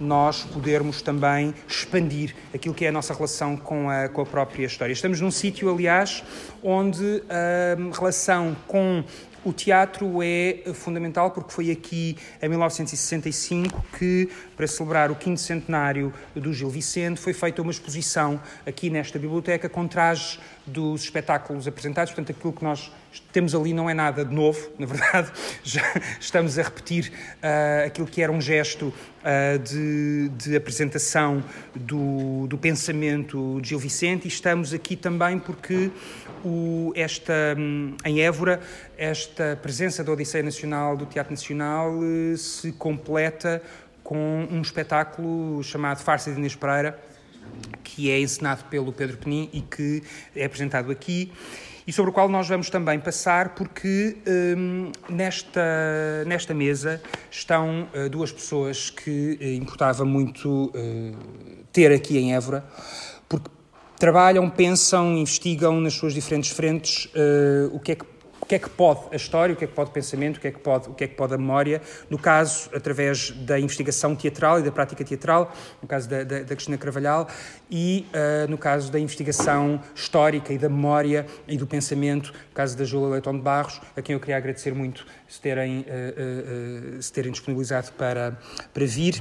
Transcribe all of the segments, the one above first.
nós podermos também expandir aquilo que é a nossa relação com a, com a própria história. Estamos num sítio, aliás, onde a relação com o teatro é fundamental porque foi aqui, em 1965, que, para celebrar o quinto centenário do Gil Vicente, foi feita uma exposição aqui nesta biblioteca com trajes dos espetáculos apresentados. Portanto, aquilo que nós temos ali não é nada de novo, na verdade, já estamos a repetir uh, aquilo que era um gesto uh, de, de, apresentação do, do, pensamento de Gil Vicente e estamos aqui também porque o, esta, um, em Évora esta presença da Odisseia Nacional do Teatro Nacional uh, se completa com um espetáculo chamado Farsa de Inês Pereira, que é encenado pelo Pedro Penin e que é apresentado aqui e sobre o qual nós vamos também passar, porque hum, nesta, nesta mesa estão uh, duas pessoas que uh, importava muito uh, ter aqui em Évora, porque trabalham, pensam, investigam nas suas diferentes frentes o que é que que é que pode a história, o que é que pode o pensamento, o que é que pode, o que é que pode a memória, no caso, através da investigação teatral e da prática teatral, no caso da, da, da Cristina Carvalhal, e uh, no caso da investigação histórica e da memória e do pensamento, no caso da Júlia Leitão de Barros, a quem eu queria agradecer muito se terem, uh, uh, se terem disponibilizado para, para vir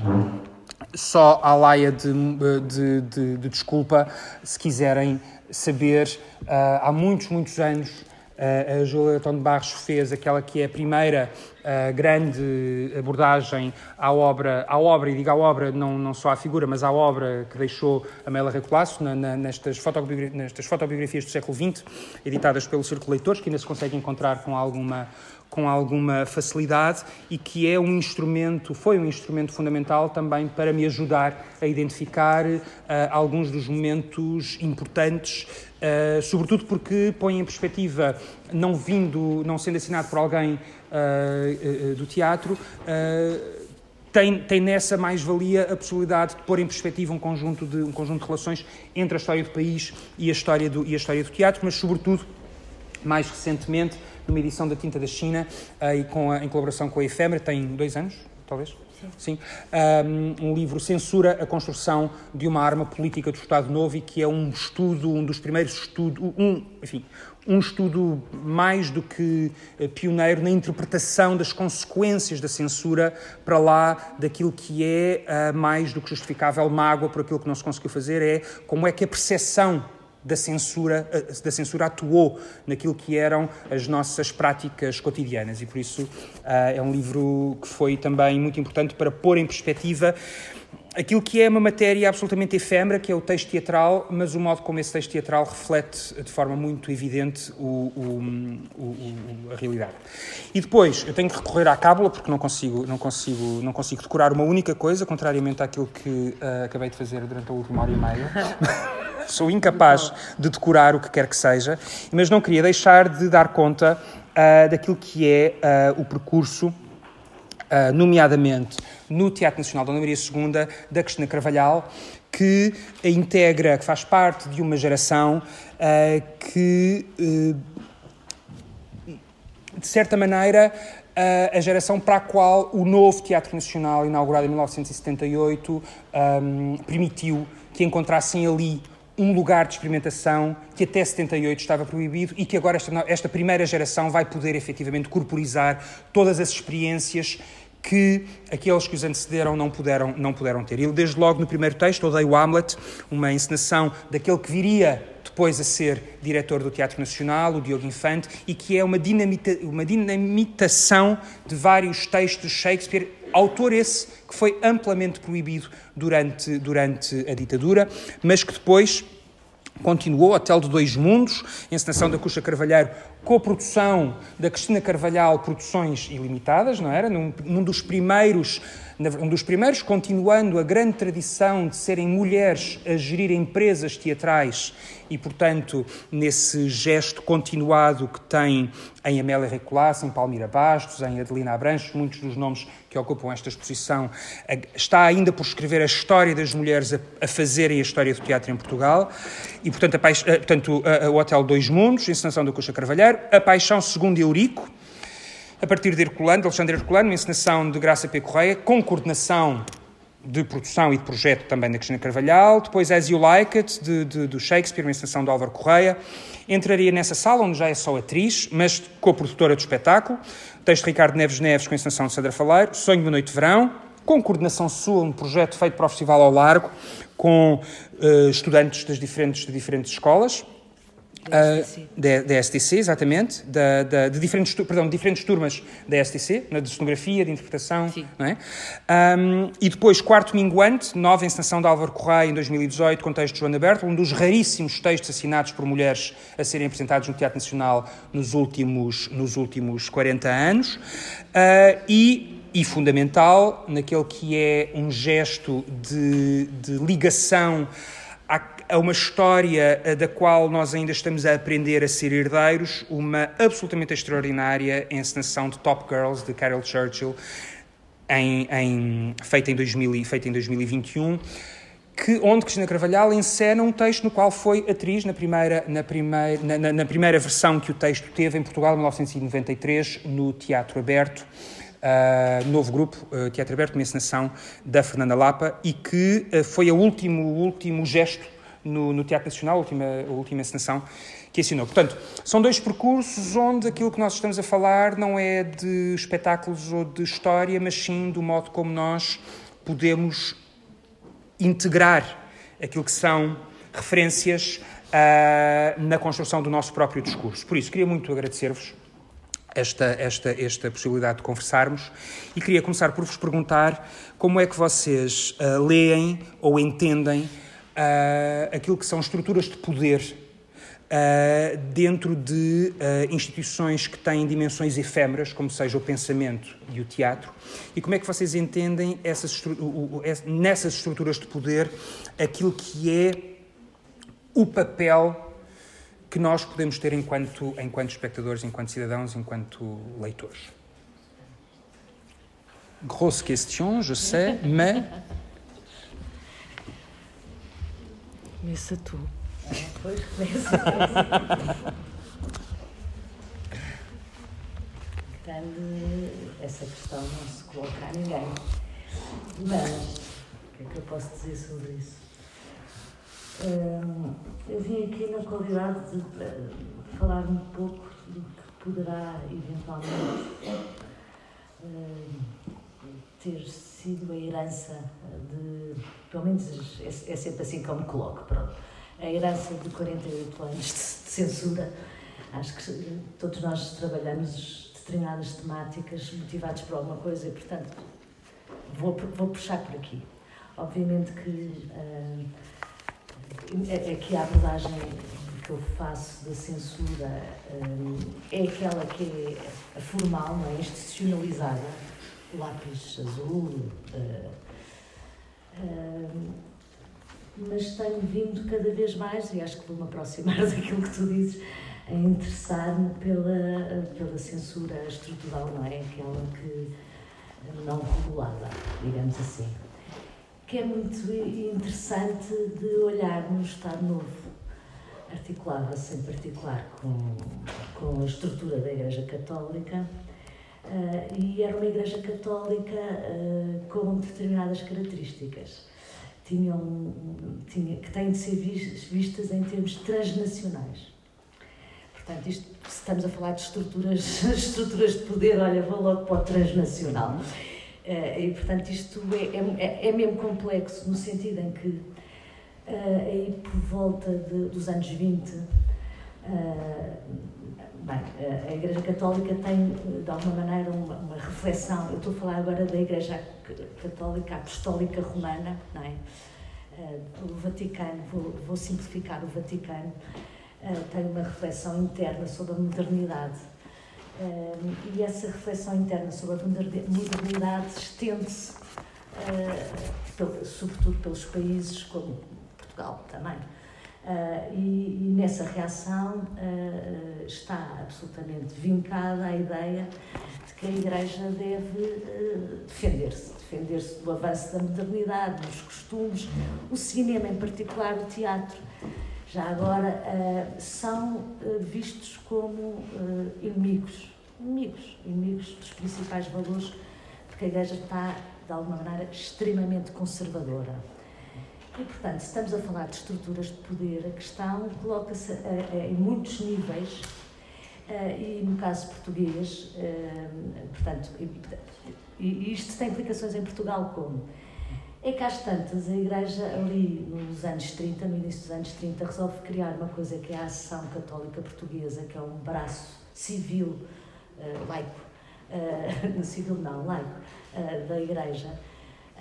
só a laia de, de, de, de, desculpa se quiserem saber. Uh, há muitos, muitos anos a Júlia Tom de Barros fez aquela que é a primeira uh, grande abordagem à obra, à obra, e digo à obra não, não só à figura, mas à obra que deixou Amélia Recolasso na, na, nestas, fotobiografias, nestas fotobiografias do século XX, editadas pelo Círculo Leitores, que ainda se consegue encontrar com alguma, com alguma facilidade e que é um instrumento, foi um instrumento fundamental também para me ajudar a identificar uh, alguns dos momentos importantes, uh, sobretudo porque põe em perspectiva, não vindo, não sendo assinado por alguém uh, do teatro, tem, tem nessa mais-valia a possibilidade de pôr em perspectiva um conjunto, de, um conjunto de relações entre a história do país e a história do, e a história do teatro, mas, sobretudo, mais recentemente, numa edição da Tinta da China uh, e com a, em colaboração com a Efêmera, tem dois anos, talvez? Sim. Um, um, livro Censura a construção de uma arma política do Estado Novo e que é um estudo, um dos primeiros estudos, um, enfim, um estudo mais do que eh, pioneiro na interpretação das consequências da censura para lá daquilo que é uh, mais do que justificável mágoa por aquilo que não se conseguiu fazer, é como é que a percepção da censura, da censura atuou naquilo que eram as nossas práticas cotidianas. E por isso uh, é um livro que foi também muito importante para pôr em perspectiva aquilo que é uma matéria absolutamente efêmera, que é o texto teatral, mas o modo como esse texto teatral reflete de forma muito evidente o, o, o, a realidade. E depois, eu tenho que recorrer à cábula, porque não consigo, não consigo, não consigo decorar uma única coisa, contrariamente àquilo que uh, acabei de fazer durante a última hora e meia. Sou incapaz de decorar o que quer que seja, mas não queria deixar de dar conta uh, daquilo que é uh, o percurso Uh, nomeadamente no Teatro Nacional Dona Maria II, da Cristina Carvalhal, que integra, que faz parte de uma geração uh, que, uh, de certa maneira, a geração para a qual o novo Teatro Nacional, inaugurado em 1978, um, permitiu que encontrassem ali um lugar de experimentação que até 78 estava proibido e que agora esta, esta primeira geração vai poder efetivamente corporizar todas as experiências que aqueles que os antecederam não puderam, não puderam ter. Ele, desde logo no primeiro texto, odeio Hamlet, uma encenação daquele que viria depois a ser diretor do Teatro Nacional, o Diogo Infante, e que é uma, dinamita, uma dinamitação de vários textos de Shakespeare, autor esse que foi amplamente proibido durante, durante a ditadura, mas que depois continuou, Hotel de Dois Mundos, encenação da Cuxa Carvalheiro, co-produção da Cristina Carvalhal, Produções Ilimitadas, não era? Num, num dos primeiros um dos primeiros, continuando a grande tradição de serem mulheres a gerir empresas teatrais e, portanto, nesse gesto continuado que tem em Amélia Recolasso, em Palmira Bastos, em Adelina Abranches, muitos dos nomes que ocupam esta exposição, está ainda por escrever a história das mulheres a, a fazerem a história do teatro em Portugal. E, portanto, a, portanto a, a, o Hotel Dois Mundos, encenação da Coxa A Paixão Segundo Eurico, a partir de Herculano, de Alexandre Herculano, uma encenação de Graça P. Correia, com coordenação de produção e de projeto também da Cristina Carvalhal, depois As You Like It, de, de, do Shakespeare, uma encenação de Álvaro Correia. Entraria nessa sala, onde já é só atriz, mas co-produtora do espetáculo. Texto de Ricardo Neves Neves, com a encenação de Sandra Faleiro. Sonho de uma Noite de Verão, com coordenação sua, um projeto feito para o Festival ao Largo, com uh, estudantes das diferentes, de diferentes escolas. Da STC. Uh, da, STC, exatamente, da, da, de, diferentes, perdão, diferentes turmas da STC, de cenografia, de interpretação. Não é? Um, e depois, quarto minguante, nova encenação de Álvaro Correia, em 2018, com texto de Joana Berto, um dos raríssimos textos assinados por mulheres a serem apresentados no Teatro Nacional nos últimos, nos últimos 40 anos. Uh, e e fundamental naquele que é um gesto de, de ligação a, a, uma história da qual nós ainda estamos a aprender a ser herdeiros, uma absolutamente extraordinária encenação de Top Girls, de Carol Churchill, em, em, feita, em 2000, feita em 2021, que, onde Cristina Carvalhal encena um texto no qual foi atriz na primeira, na, primeira, na, na primeira versão que o texto teve em Portugal, em 1993, no Teatro Aberto uh, novo grupo, uh, Teatro Aberto, uma encenação da Fernanda Lapa e que uh, foi o último, último gesto no, no, Teatro Nacional, a última, a última encenação que assinou. Portanto, são dois percursos onde aquilo que nós estamos a falar não é de espetáculos ou de história, mas sim do modo como nós podemos integrar aquilo que são referências uh, na construção do nosso próprio discurso. Por isso, queria muito agradecer-vos esta, esta, esta possibilidade de conversarmos e queria começar por vos perguntar como é que vocês uh, leem ou entendem uh, aquilo que são estruturas de poder uh, dentro de instituições que têm dimensões efêmeras, como seja o pensamento e o teatro, e como é que vocês entendem essas, nessas estruturas de poder aquilo que é o papel que nós podemos ter enquanto, enquanto espectadores, enquanto cidadãos, enquanto leitores. Grosse question, je sais, mais. Começa tu. Pois começa. Grande, essa questão não se coloca a ninguém. Mas, o que é que eu posso dizer sobre isso? eu vim aqui na qualidade de falar um pouco do que poderá eventualmente ter sido a herança de, pelo menos é, é sempre assim que eu me coloco, pronto, a herança de 48 anos de censura. Acho que todos nós trabalhamos determinadas temáticas motivados por alguma coisa e, portanto, vou, vou puxar por aqui. Obviamente que uh, é, é que a abordagem que eu faço da censura um, é aquela que é formal, não é? institucionalizada, lápis azul. Uh, uh, mas tenho vindo cada vez mais, e acho que vou-me aproximar daquilo que tu dizes, a interessar-me pela, pela censura estrutural, não é? Aquela que não regulada, digamos assim que é muito interessante de olhar no Estado Novo. Articulava-se em particular com, com a estrutura da Igreja Católica uh, e era uma Igreja Católica uh, com determinadas características. Tinham, tinha, que têm de ser vistas em termos transnacionais. Portanto, isto, se estamos a falar de estruturas, estruturas de poder, olha, vou logo para o transnacional. Uh, e, portanto, isto é, é, é, mesmo complexo, no sentido em que, aí por volta de, dos anos 20, uh, eh, bem, a Igreja Católica tem, de alguma maneira, uma, uma, reflexão. Eu estou a falar agora da Igreja Católica Apostólica Romana, não é? o Vaticano, vou, vou, simplificar, o Vaticano tem uma reflexão interna sobre a modernidade e essa reflexão interna sobre a modernidade estende-se, sobretudo pelos países como Portugal também. Uh, e, e, nessa reação uh, está absolutamente vincada a ideia de que a Igreja deve defender-se, defender-se do avanço da modernidade, dos costumes, o cinema em particular, o teatro já agora são vistos como inimigos inimigos, inimigos dos principais valores, porque a Igreja está de alguma maneira, extremamente conservadora. E, portanto, se estamos a falar de estruturas de poder, a questão coloca-se em muitos níveis, e no caso português, portanto, e isto tem implicações em Portugal como? É que às tantas a Igreja, ali nos anos 30, no início dos anos 30, resolve criar uma coisa que é a Ação Católica Portuguesa, que é um braço civil, uh, laico, civil não, laico, da Igreja,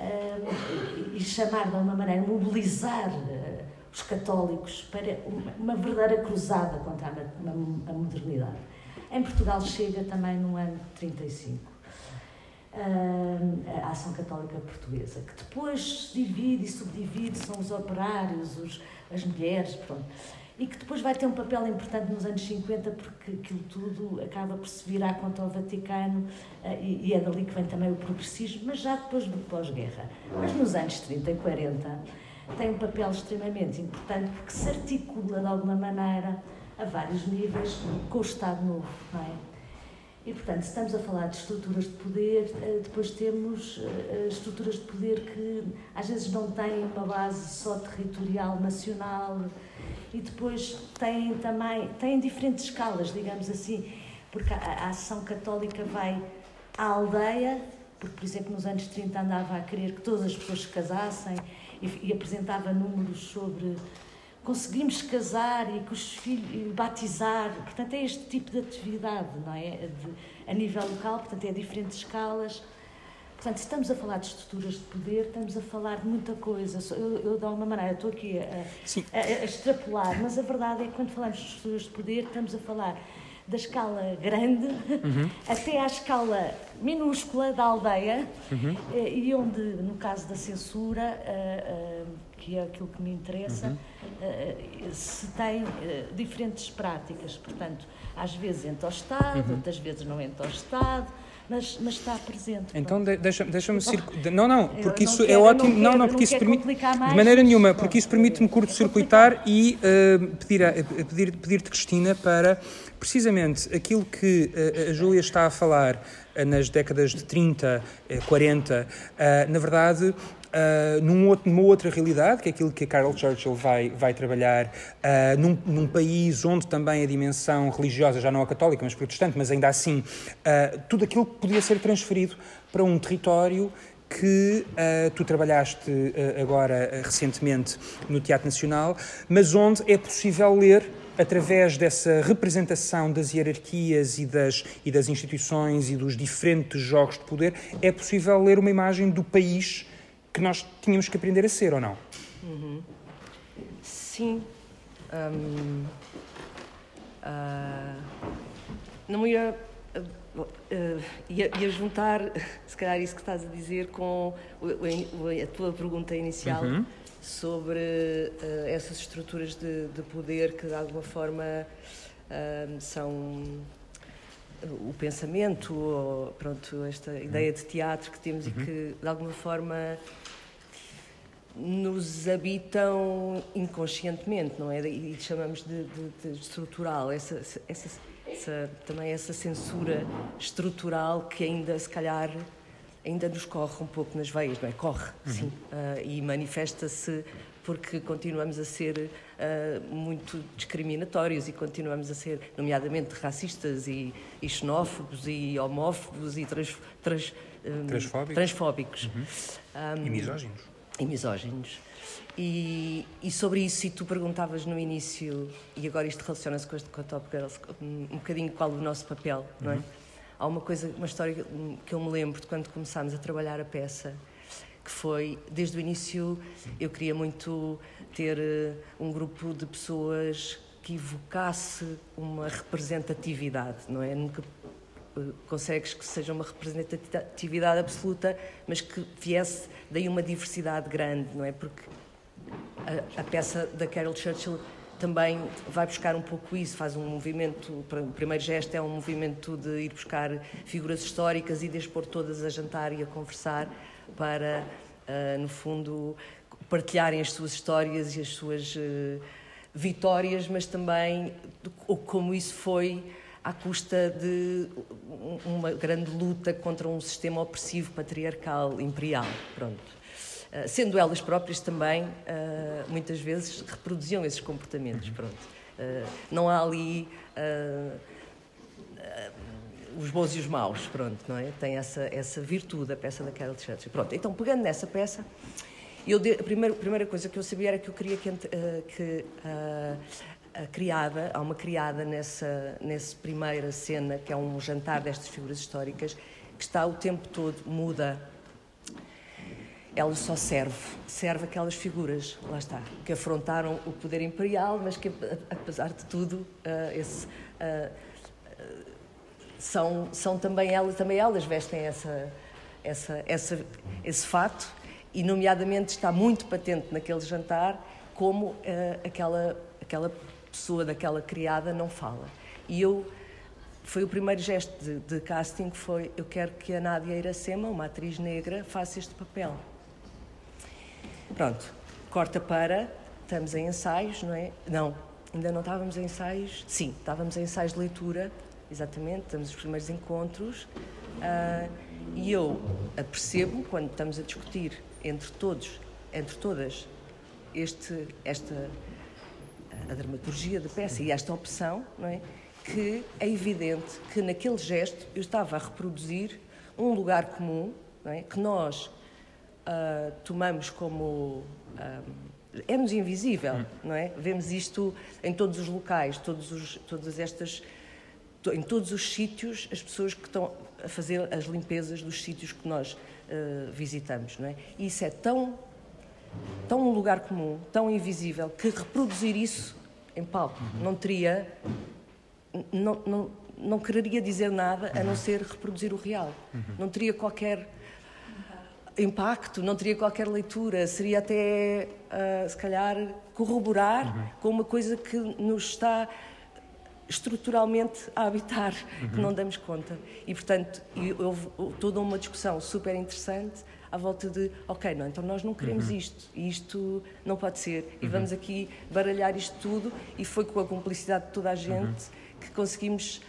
uh, e chamar de alguma maneira, mobilizar os católicos para uma, uma verdadeira cruzada contra a, a, modernidade. Em Portugal chega também no ano 35 a Ação Católica Portuguesa, que depois se divide e subdivide, são os operários, os, as mulheres, pronto. E que depois vai ter um papel importante nos anos 50, porque aquilo tudo acaba por se virar contra o Vaticano e, e é dali que vem também o progressismo, mas já depois do pós-guerra. Mas nos anos 30 e 40 tem um papel extremamente importante, porque se articula de alguma maneira a vários níveis com o Estado Novo, não é? E, portanto, se estamos a falar de estruturas de poder, eh, depois temos eh, estruturas de poder que às vezes não têm uma base só territorial, nacional, e depois têm também têm diferentes escalas, digamos assim, porque a, a ação católica vai à aldeia, porque, por exemplo, nos anos 30 andava a querer que todas as pessoas se casassem e, e apresentava números sobre conseguimos casar e que os filhos batizar, portanto é este tipo de atividade, não é? De, a nível local, portanto é diferentes escalas. Portanto, se estamos a falar de estruturas de poder, estamos a falar de muita coisa. Eu, eu de alguma maneira, estou aqui a, a, a, extrapolar, mas a verdade é que quando falamos de estruturas de poder, estamos a falar da escala grande uhum. até à escala minúscula da aldeia, uhum. Eh, e onde, no caso da censura, uh, uh, que é aquilo que me interessa, uhum. uh, se tem diferentes práticas. Portanto, às vezes entra ao Estado, uhum. outras vezes não entra ao Estado. Mas, mas está presente. Então de, deixa-me deixa circular. Não, não, porque isso é ótimo. Não, quero, não, não, porque isso permite. Mais, de maneira nenhuma, porque isso permite-me curto-circuitar e uh, pedir, a, pedir, pedir-te, Cristina, para precisamente aquilo que a Júlia está a falar nas décadas de 30, 40, na verdade, uh, num outro, numa outra realidade, que é aquilo que a Carol Churchill vai, vai trabalhar, uh, num, num, país onde também a dimensão religiosa, já não é católica, mas protestante, mas ainda assim, uh, tudo aquilo podia ser transferido para um território que uh, tu trabalhaste uh, agora uh, recentemente no Teatro Nacional, mas onde é possível ler através dessa representação das hierarquias e das, e das instituições e dos diferentes jogos de poder, é possível ler uma imagem do país que nós tínhamos que aprender a ser, ou não? Uhum. Sim. Um, uh, não ia, uh, ia, ia, juntar, se calhar, isso que estás a dizer com a tua pergunta inicial uhum. sobre uh, essas estruturas de, de, poder que, de alguma forma, são o pensamento, ou, pronto, esta ideia de teatro que temos uhum. e que, de alguma forma, nos habitam inconscientemente, não é? E chamamos de, de, de estrutural, essa, essa, essa, também essa censura estrutural que ainda, se calhar, ainda nos corre um pouco nas veias, não é? Corre, uhum. sim, uh, e manifesta-se porque continuamos a ser uh, muito discriminatórios e continuamos a ser, nomeadamente, racistas e, e xenófobos e homófobos e trans, trans, um, transfóbicos, transfóbicos. Uhum. Um, e misóginos. E misóginos. E, e, sobre isso, e tu perguntavas no início, e agora isto relaciona-se com, com a Top Girls, um, bocadinho qual o nosso papel, não é? Uhum. Há uma coisa, uma história que eu me lembro de quando começámos a trabalhar a peça, que foi, desde o início, eu queria muito ter uh, um grupo de pessoas que evocasse uma representatividade, não é? Nunca uh, consegues que seja uma representatividade absoluta, mas que viesse daí uma diversidade grande, não é? Porque a, a peça da Carol Churchill também vai buscar um pouco isso, faz um movimento, o primeiro gesto é um movimento de ir buscar figuras históricas e de expor todas a jantar e a conversar para, uh, no fundo, partilharem as suas histórias e as suas uh, vitórias, mas também como isso foi à custa de uma grande luta contra um sistema opressivo, patriarcal, imperial. Pronto. Uh, sendo elas próprias também, muitas vezes, reproduziam esses comportamentos. Uhum. Pronto. Não há ali os bons e os maus, pronto, não é? Tem essa, essa virtude, a peça da Carol Churchill. Pronto, então, pegando nessa peça, eu de, a, primeira, a primeira coisa que eu sabia era que eu queria que, que a criada, há uma criada nessa, nessa primeira cena, que é um jantar destas figuras históricas, que está o tempo todo muda. Ela só serve, serve aquelas figuras, lá está, que afrontaram o poder imperial, mas que, apesar de tudo, uh, esse, uh, são, são também elas, também elas vestem essa, essa, essa, esse fato, e, nomeadamente, está muito patente naquele jantar como uh, aquela, aquela pessoa daquela criada não fala. E eu foi o primeiro gesto de, de, casting foi eu quero que a Nádia Iracema, uma atriz negra, faça este papel. Pronto, corta para, estamos em ensaios, não é? Não, ainda não estávamos em ensaios. Sim, estávamos em ensaios de leitura, exatamente, estamos nos primeiros encontros. Uh, e eu apercebo, quando estamos a discutir entre todos, entre todas, este, esta a dramaturgia da peça e esta opção, não é? que é evidente que naquele gesto eu estava a reproduzir um lugar comum é? que nós uh, tomamos como. Uh, é-nos invisível, hum. não é? Vemos isto em todos os locais, todos os, todas estas. Em todos os sítios, as pessoas que estão a fazer as limpezas dos sítios que nós uh, visitamos, não é? E isso é tão tão um lugar comum, tão invisível, que reproduzir isso em palco uhum. não teria. Não, não, não quereria dizer nada a não ser reproduzir o real. Uhum. Não teria qualquer impacto, não teria qualquer leitura, seria até, uh, se calhar, corroborar uhum. com uma coisa que nos está estruturalmente a habitar, uhum. que não damos conta. E, portanto, houve toda uma discussão super interessante à volta de, ok, não, então nós não queremos uhum. isto, e isto não pode ser, e uhum. vamos aqui baralhar isto tudo, e foi com a cumplicidade de toda a gente uhum. que conseguimos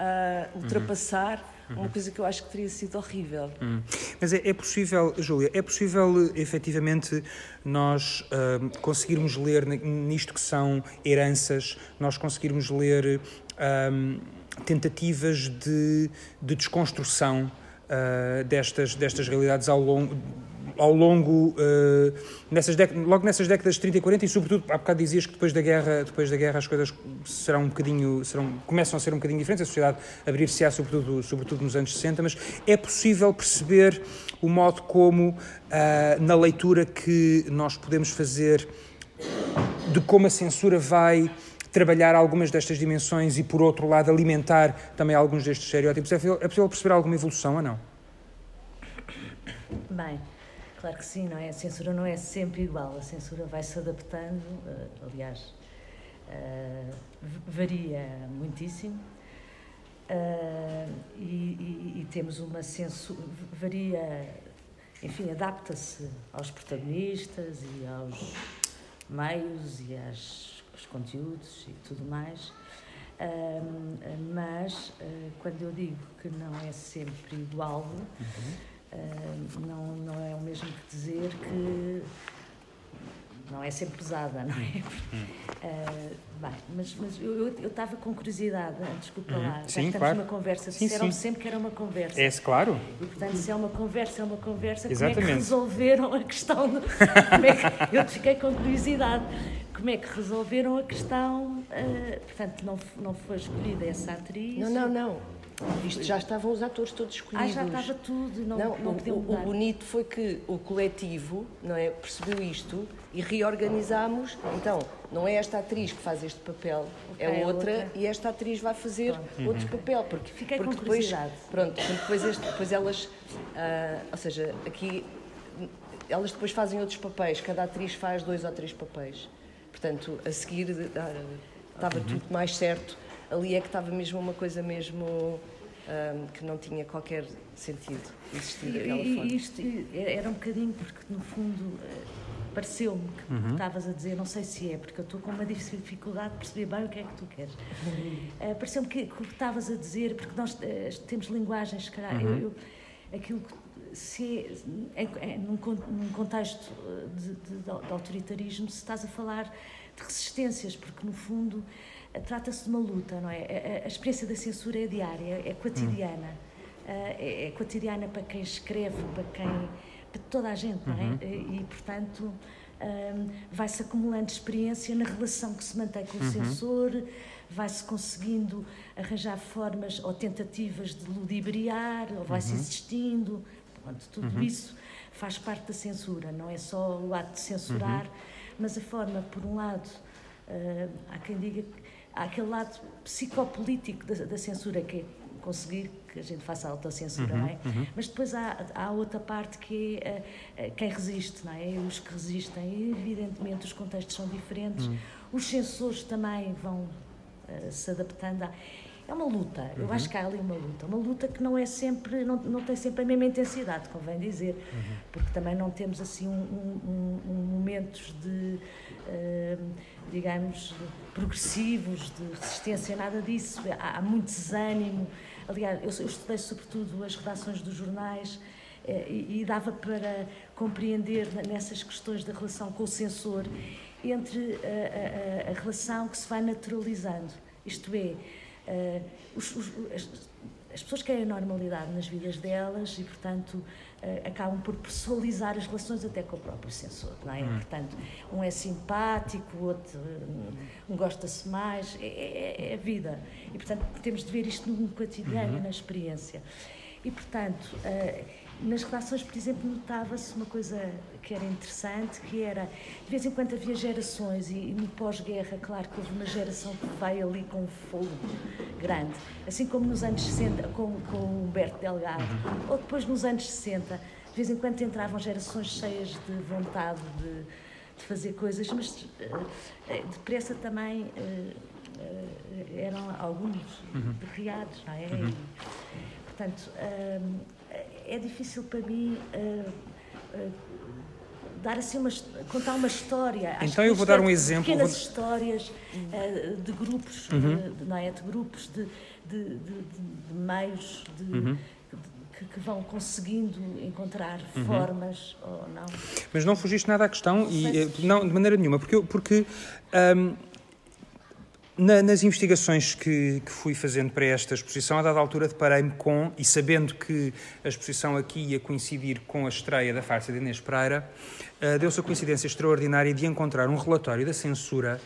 uh, ultrapassar uhum. uma coisa que eu acho que teria sido horrível. Uhum. Mas é, é, possível, Júlia, é possível efetivamente nós uh, conseguirmos ler nisto que são heranças, nós conseguirmos ler uh, tentativas de, de desconstrução uh, destas, destas realidades ao longo, ao longo uh, nessas logo nessas décadas de 30 e 40 e sobretudo há bocado dizias que depois da guerra depois da guerra as coisas serão um bocadinho serão, começam a ser um bocadinho diferentes a sociedade abrir-se-á sobretudo, sobretudo nos anos 60 mas é possível perceber o modo como uh, na leitura que nós podemos fazer de como a censura vai trabalhar algumas destas dimensões e, por outro lado, alimentar também alguns destes estereótipos? É possível, é possível perceber alguma evolução ou não? Bem, claro que sim, não é? A censura não é sempre igual, a censura vai se adaptando, uh, aliás, uh, varia muitíssimo. Uh, e, e, e, temos uma censura, varia, enfim, adapta-se aos protagonistas e aos meios e às os conteúdos e tudo mais. Mas quando eu digo que não é sempre igual, uhum. Uh, não, não é o mesmo que dizer que não é sempre pesada, não é? Uh, bem, mas, mas eu estava com curiosidade, desculpa lá, já sim, estamos claro. numa conversa, disseram sempre que era uma conversa. É, claro. E portanto, se é uma conversa, é uma conversa, Exatamente. como é que resolveram a questão? De, como é que, eu fiquei com curiosidade como é que resolveram a questão? Uh, portanto, não, não foi escolhida essa atriz? Não, não, não. Isto já estavam os atores todos escolhidos. Ah, já estava tudo, não, não, não o, o, bonito foi que o coletivo não é, percebeu isto e reorganizámos. Então, não é esta atriz que faz este papel, okay, é, outra, outra, e esta atriz vai fazer pronto. outro uhum. papel. Porque, Fiquei porque com depois, Pronto, depois, este, depois elas, uh, ou seja, aqui elas depois fazem outros papéis, cada atriz faz dois ou três papéis. Portanto, a seguir ah, estava uhum. tudo mais certo. Ali é que estava mesmo uma coisa mesmo um, que não tinha qualquer sentido existir daquela e, forma. Isto era um bocadinho, porque no fundo pareceu-me que uhum. estavas a dizer, não sei se é, porque eu estou com uma dificuldade de perceber bem o que é que tu queres. Uh, pareceu-me que, que o que estavas a dizer, porque nós uh, temos linguagens, se calhar, uhum. eu, eu, aquilo que se é, é, é, num, num, contexto de, de, de, autoritarismo, se estás a falar de resistências, porque no fundo trata-se de uma luta, não é? A, experiência da censura é diária, é cotidiana. Uhum. É, é, cotidiana para quem escreve, para quem para toda a gente, não é? Uhum. E, portanto, um, vai-se acumulando experiência na relação que se mantém com o uhum. sensor, vai-se conseguindo arranjar formas ou tentativas de ludibriar, ou vai-se uhum. insistindo. Pronto, tudo uhum. isso faz parte da censura, não é só o ato de censurar, uhum. mas a forma, por um lado, uh, há quem diga que há aquele lado psicopolítico da, da censura, que é conseguir que a gente faça a autocensura, uhum, não é? Uhum. Mas depois há, há outra parte que é uh, quem resiste, não é? Os que resistem. E, evidentemente, os contextos são diferentes. Uhum. Os censores também vão uh, se adaptando a... É uma luta, uhum. eu acho que há ali uma luta. Uma luta que não é sempre, não, não tem sempre a mesma intensidade, convém dizer, uhum. porque também não temos assim um, um, um momentos de, uh, digamos, progressivos, de resistência, nada disso. Há, há muito desânimo, Aliás, eu, eu estudei sobretudo as redações dos jornais eh, e, e, dava para compreender nessas questões da relação com o censor entre a, a, a relação que se vai naturalizando. Isto é, uh, os, os, as, as pessoas querem a normalidade nas vidas delas e, portanto, uh, acabam por personalizar as relações até com o próprio sensor, não é? Hum. Portanto, um é simpático, o outro um, um gosta-se mais, é, é, é, a vida. E, portanto, temos de ver isto no cotidiano, uhum. na experiência. E, portanto, uh, nas relações, por exemplo, notava-se uma coisa que era interessante, que era, de vez em quando havia gerações, e, no pós-guerra, claro que houve uma geração que veio ali com um fogo grande, assim como nos anos 60, com, com o Humberto Delgado, uhum. ou depois nos anos 60, de vez em quando entravam gerações cheias de vontade de, de fazer coisas, mas uh, depressa também uh, uh, eram alguns uhum. derriados, não é? Uhum. E, portanto, é difícil para mim uh, uh, dar assim uma, contar uma história. Acho então eu vou dar um exemplo. Pequenas vou... histórias uh, de grupos, uhum. de, não é? de grupos, de, de, de, de meios, uhum. que, que, vão conseguindo encontrar uhum. formas ou não. Mas não fugiste nada à questão e não de maneira nenhuma, porque porque um, na, nas investigações que, que, fui fazendo para esta exposição, a dada altura deparei-me com, e sabendo que a exposição aqui ia coincidir com a estreia da farsa de Inês Pereira, uh, deu-se a coincidência extraordinária de encontrar um relatório da censura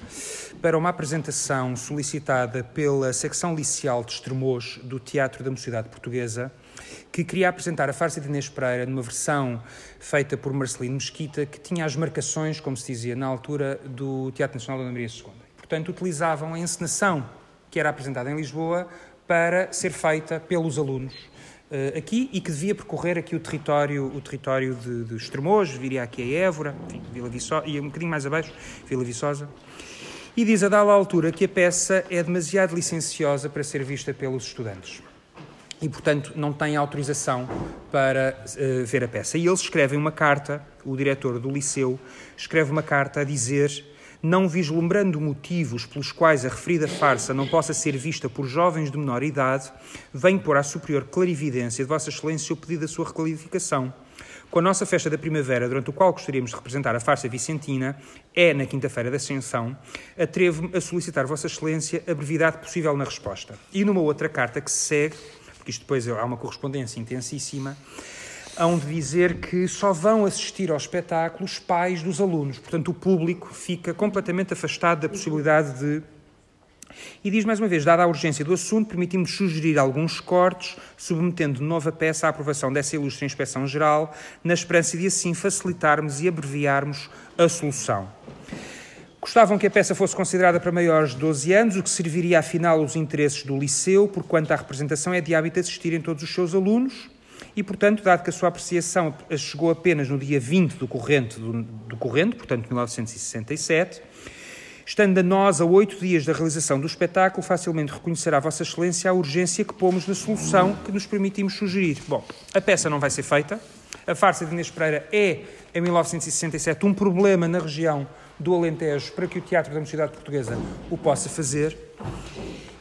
para uma apresentação solicitada pela secção licial de Estremoz do Teatro da Mocidade Portuguesa, que queria apresentar a farsa de Inês Pereira numa versão feita por Marcelino Mesquita, que tinha as marcações, como se dizia na altura, do Teatro Nacional da Maria II portanto, utilizavam a encenação que era apresentada em Lisboa para ser feita pelos alunos uh, aqui e que devia percorrer aqui o território, o território de, de Estremoz, viria aqui a Évora, enfim, Vila Viçosa, e um bocadinho mais abaixo, Vila Viçosa. E diz a dada altura que a peça é demasiado licenciosa para ser vista pelos estudantes. E, portanto, não tem autorização para uh, ver a peça. E eles escrevem uma carta, o diretor do liceu escreve uma carta a dizer não vislumbrando motivos pelos quais a referida farsa não possa ser vista por jovens de menor idade, venho pôr à superior clarividência de Vossa Excelência o pedido da sua reclarificação. Com a nossa festa da primavera, durante o qual gostaríamos de representar a farsa vicentina, é na quinta-feira da Ascensão, atrevo-me a solicitar Vossa Excelência a brevidade possível na resposta. E numa outra carta que se segue, porque isto depois há uma correspondência intensíssima, hão de dizer que só vão assistir ao espetáculo os pais dos alunos. Portanto, o público fica completamente afastado da possibilidade de. E diz mais uma vez, dada a urgência do assunto, permitimos sugerir alguns cortes, submetendo nova peça à aprovação dessa ilustre inspeção geral, na esperança de assim facilitarmos e abreviarmos a solução. Gostavam que a peça fosse considerada para maiores de 12 anos, o que serviria afinal os interesses do liceu, por quanto à representação é de hábito assistirem todos os seus alunos, e, portanto, dado que a sua apreciação chegou apenas no dia 20 do corrente, do, do corrente portanto, 1967, estando a nós a oito dias da realização do espetáculo, facilmente reconhecerá Vossa Excelência a urgência que pomos na solução que nos permitimos sugerir. Bom, a peça não vai ser feita, a farsa de Inês Pereira é em 1967, um problema na região do Alentejo para que o Teatro da Universidade Portuguesa o possa fazer.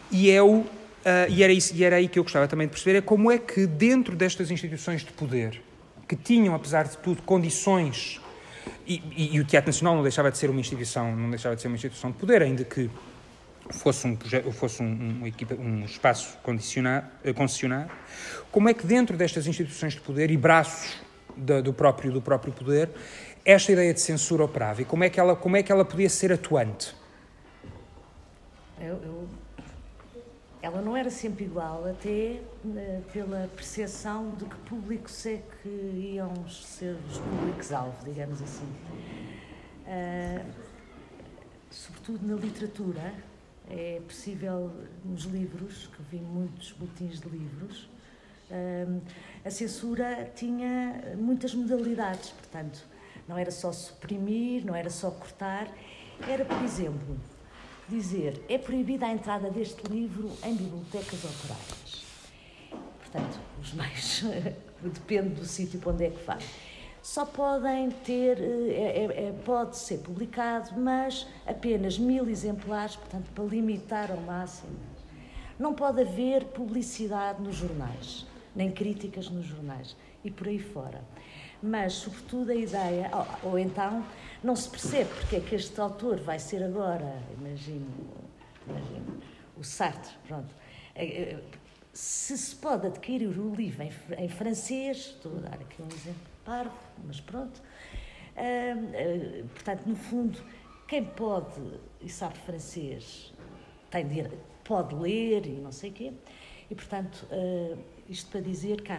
E, é o, uh, e, era isso, e era aí que eu gostava também de perceber, é como é que dentro destas instituições de poder, que tinham, apesar de tudo, condições, e, e, e o Teatro Nacional não deixava de ser uma instituição, não deixava de ser uma instituição de poder, ainda que fosse um, fosse um, um, um espaço eh, concessionado, como é que dentro destas instituições de poder e braços da, do, próprio, do próprio poder, esta ideia de censura operava e como é que ela, como é que ela podia ser atuante? Eu, eu, ela não era sempre igual, até uh, pela percepção de que públicos é que iam ser os públicos-alvo, digamos assim. Uh, sobretudo na literatura, é possível nos livros, que vi muitos boletins de livros, uh, a censura tinha muitas modalidades, portanto, não era só suprimir, não era só cortar, era, por exemplo, dizer é proibida a entrada deste livro em bibliotecas autorais. Portanto, os mais. depende do sítio para onde é que vai. Só podem ter, é, é, é, pode ser publicado, mas apenas mil exemplares, portanto, para limitar ao máximo. Não pode haver publicidade nos jornais, nem críticas nos jornais e por aí fora. Mas, sobretudo, a ideia, ou, ou então, não se percebe porque é que este autor vai ser agora, imagino, imagino o Sartre, pronto. É, é, se se pode adquirir o livro em, em francês, estou a dar aqui um exemplo parvo, mas pronto. Uh, uh, portanto, no fundo, quem pode e sabe francês tem de, pode ler e não sei o quê. E, portanto, uh, isto para dizer que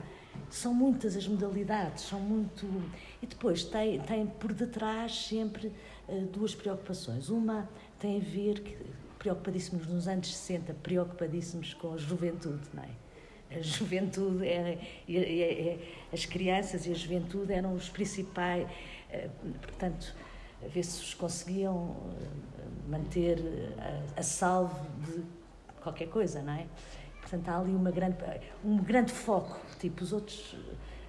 são muitas as modalidades, são muito. E depois tem, tem por detrás sempre uh, duas preocupações. Uma tem a ver, que, preocupadíssimos nos anos 60, preocupadíssimos com a juventude, não é? A juventude, é, é, é, as crianças e a juventude eram os principais, uh, portanto, a ver se os conseguiam uh, manter a, a salvo de qualquer coisa, não é? Portanto, há ali uma grande, um grande foco. Tipo, os outros,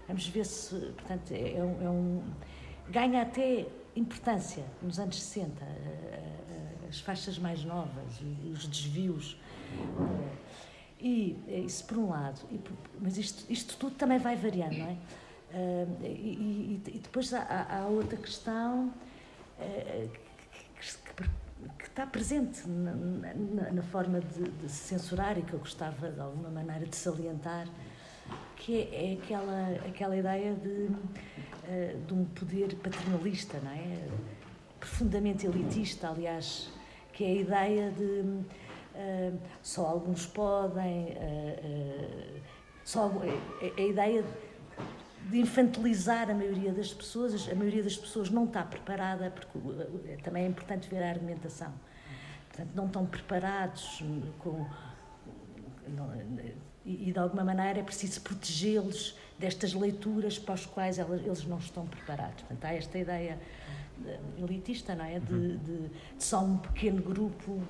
vamos ver se. Portanto, é, é um, é um ganha até importância nos anos 60, as faixas mais novas os desvios. E isso por um lado, mas isto, isto tudo também vai variando, não é? E, e, e depois há, há, outra questão eh, que, que, está presente na, na, na forma de, de, censurar e que eu gostava de alguma maneira de salientar, que é, é aquela, aquela ideia de, uh, de um poder paternalista, não é? Profundamente elitista, aliás, que é a ideia de uh, só alguns podem, uh, só, é, é a ideia de, de infantilizar a maioria das pessoas. A maioria das pessoas não está preparada, porque eh, também é importante ver a argumentação. Portanto, não estão preparados com. E, de alguma maneira é preciso protegê-los destas leituras para as quais eles não estão preparados. Portanto, há esta ideia eh, elitista, não é? De, uhum. de, de só um pequeno grupo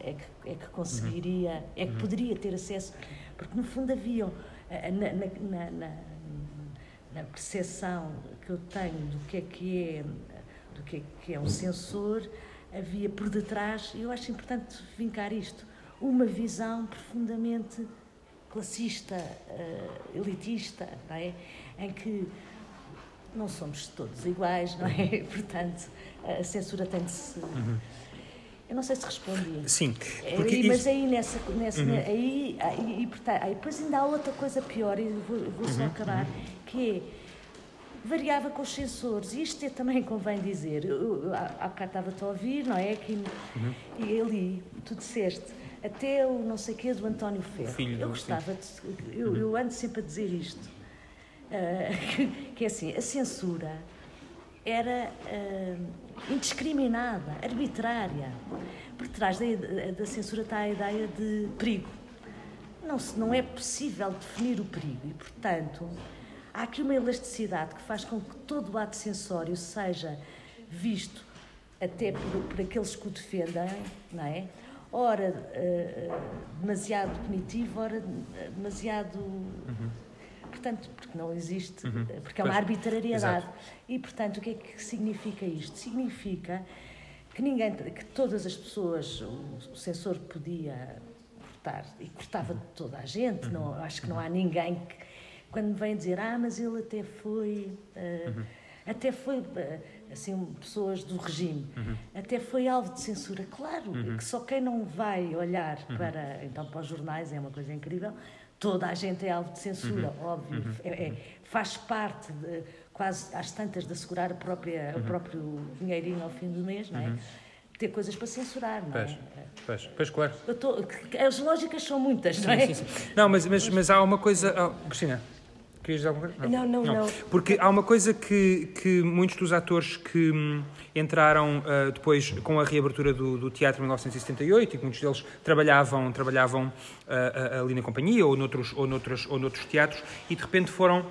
é que, é que conseguiria, é que uhum. poderia ter acesso, porque no fundo haviam na, na, na, na percepção que eu tenho do que é que é, do que é, que é um censor, havia por detrás, e eu acho importante vincar isto, uma visão profundamente classista, uh, elitista, não é? em que não somos todos iguais, não é? Portanto, a censura tem de se. Uhum. Eu não sei se respondi. Sim. Porque aí, mas aí nessa. nessa uhum. aí, aí, e, portanto, aí, depois ainda há outra coisa pior, e vou, vou só uhum. acabar, uhum. Que variava com os sensores. E isto é, também convém dizer. Eu, eu, há bocado estava-te a ouvir, não é? Aqui, uhum. E ali, tu disseste, até o não sei quê do António Ferro. Filho eu gostava, de, eu, uhum. eu ando sempre a dizer isto. Uh, que, que, é assim, a censura era uh, indiscriminada, arbitrária. Por trás da, da censura está a ideia de perigo. Não, se, não é possível definir o perigo e, portanto, há aqui uma elasticidade que faz com que todo o ato sensório seja visto até por, por aqueles que o defendem, não é? Ora uh, demasiado punitivo, ora demasiado. Uhum. portanto, porque não existe, uhum. porque é uma pois, arbitrariedade. Exato. E, portanto, o que é que significa isto? Significa que ninguém, que todas as pessoas, o, censor podia cortar, e cortava toda a gente, uhum. não, acho que não há ninguém que, quando vem dizer, ah, mas ele até foi, uh, uhum. até foi, uh, assim, pessoas do regime, uhum. até foi alvo de censura. Claro, uhum. que só quem não vai olhar uhum. para, então, para os jornais é uma coisa incrível, toda a gente é alvo de censura, uhum. óbvio, uhum. é, é, faz parte, de, quase às tantas, de assegurar a própria, o próprio dinheirinho ao fim do mês, não é? ter coisas para censurar, não é? Pois, pois, claro. Tô, as lógicas são muitas, não é? Sim, sim, sim. Não, mas, mas, mas há uma coisa. Oh, Cristina, Querias dizer alguma coisa? Não, não, não. não. Porque há uma coisa que, que muitos dos atores que hum, entraram uh, depois com a reabertura do, do, teatro em 1978 e que muitos deles trabalhavam, trabalhavam uh, ali na companhia ou noutros, ou, noutros, ou noutros teatros e de repente foram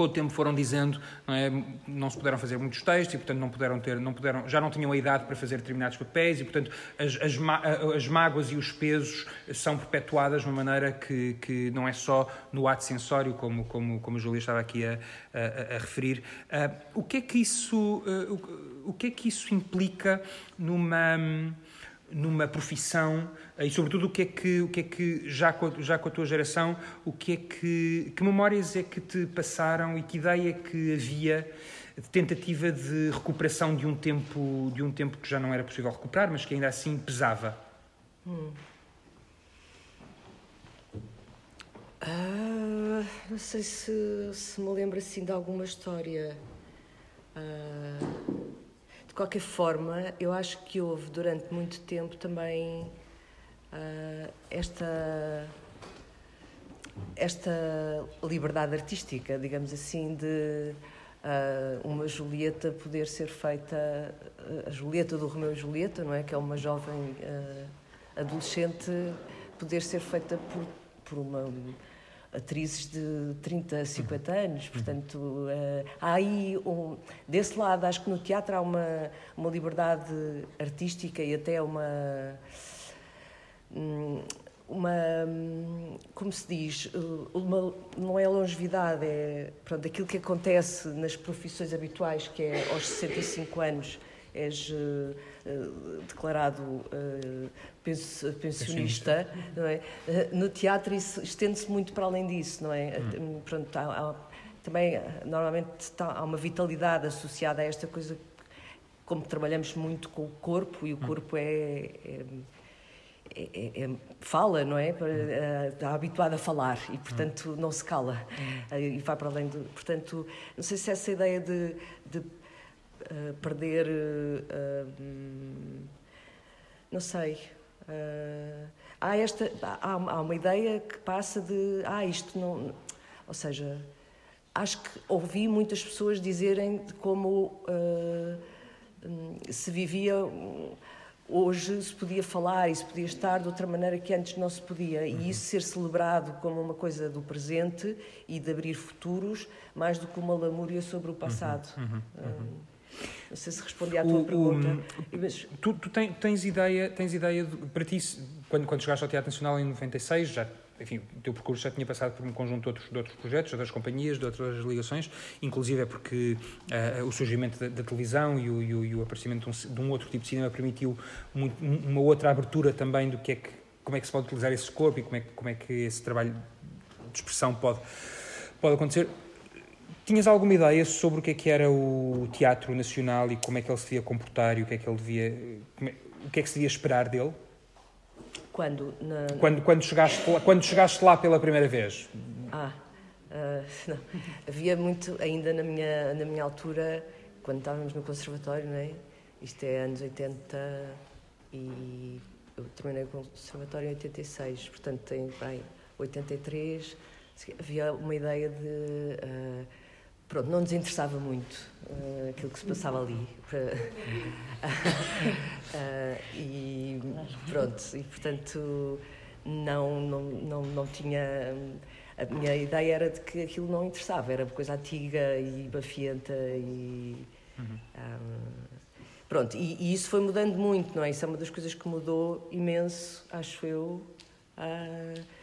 com o tempo foram dizendo, não, é, não se puderam fazer muitos textos e, portanto, não puderam ter, não puderam, já não tinham a idade para fazer determinados papéis e, portanto, as, as, as mágoas e os pesos são perpetuadas de uma maneira que, que não é só no ato sensório, como, como, como a Júlia estava aqui a, a, a referir. Uh, o, que é que isso, uh, o, o que é que isso implica numa numa profissão e sobretudo o que é que o que é que já com a, já com a tua geração o que é que que memórias é que te passaram e que ideia que havia de tentativa de recuperação de um tempo de um tempo que já não era possível recuperar mas que ainda assim pesava hum. não sei se, se me lembro assim de alguma história ah, qualquer forma, eu acho que houve durante muito tempo também uh, esta esta liberdade artística, digamos assim, de uh, uma Julieta poder ser feita, a Julieta do Romeu e Julieta, não é? Que é uma jovem uh, adolescente, poder ser feita por, por uma atrizes de 30, 50 anos, portanto, uh, há aí, um, desse lado, acho que no teatro há uma, uma liberdade artística e até uma, hum, uma, hum, como se diz, eh, uma, não é longevidade, é pronto, aquilo que acontece nas profissões habituais, que é aos 65 anos, és uh, declarado uh, pensionista, não é? No teatro isso estende-se muito para além disso, não é? Hum. Pronto, há, há, também normalmente está, há uma vitalidade associada a esta coisa, como trabalhamos muito com o corpo e o hum. corpo é, é é, é, é, fala, não é? Hum. Está habituado a falar e, portanto, não se cala e vai para além do. Portanto, não sei se essa ideia de, de uh, perder. Uh, não sei. Uh, há, esta, há, há, uma ideia que passa de. Ah, isto não. Ou seja, acho que ouvi muitas pessoas dizerem de como se vivia. Hoje se podia falar e se podia estar de outra maneira que antes não se podia. E uhum. isso ser celebrado como uma coisa do presente e de abrir futuros, mais do que uma lamúria sobre o passado. Uhum. Uhum. Não sei se respondi à tua o, pergunta. O, mas... Tu, tu tens, tens, ideia, tens ideia de, para ti, quando, quando chegaste ao Teatro Nacional em 96, já, enfim, o teu percurso já tinha passado por um conjunto de outros, de outros projetos, de outras companhias, de outras ligações, inclusive é porque uh, o surgimento da, da televisão e o, e, o, e o, aparecimento de um, de um, outro tipo de cinema permitiu muito, uma outra abertura também do que é que, como é que se pode utilizar esse corpo e como é, como é que esse trabalho de expressão pode, pode acontecer. Tinhas alguma ideia sobre o que é que era o Teatro Nacional e como é que ele se devia comportar e o que é que ele devia. É, o que é que se devia esperar dele? Quando? Na... Quando, quando, chegaste, lá, quando chegaste lá pela primeira vez? Ah, uh, não. Havia muito, ainda na minha, na minha altura, quando estávamos no conservatório, não é? Isto é anos 80 e eu terminei o conservatório em 86, portanto tem bem 83. Havia uma ideia de. Uh, pronto, não nos interessava muito uh, aquilo que se passava ali. uh, e pronto, e portanto não, não, não, não tinha. A minha ideia era de que aquilo não interessava, era coisa antiga e bafienta e. Uhum. Um, ah, pronto, e, e, isso foi mudando muito, não é? Isso é uma das coisas que mudou imenso, acho eu. Uh,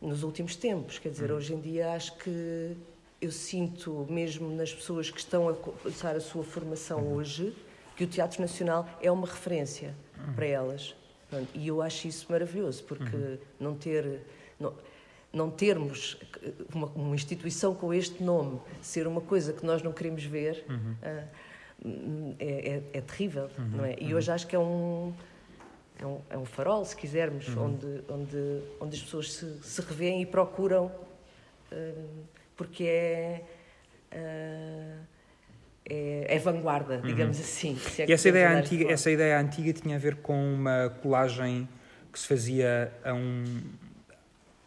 nos últimos tempos. Quer dizer, hoje em dia acho que eu sinto, mesmo nas pessoas que estão a começar a sua formação hoje, que o Teatro Nacional é uma referência para elas. Pronto, e eu acho isso maravilhoso, porque não ter. Não, não termos uma, uma, instituição com este nome ser uma coisa que nós não queremos ver uhum. uh, é, é, é, terrível, uhum. não é? E hoje acho que é um, é um, é um farol, se quisermos, uhum. onde, onde, onde as pessoas se, se revêem e procuram, uh, porque é, uh, é, é, vanguarda, uhum. digamos assim. É e essa ideia, antiga, essa ideia antiga tinha a ver com uma colagem que se fazia a um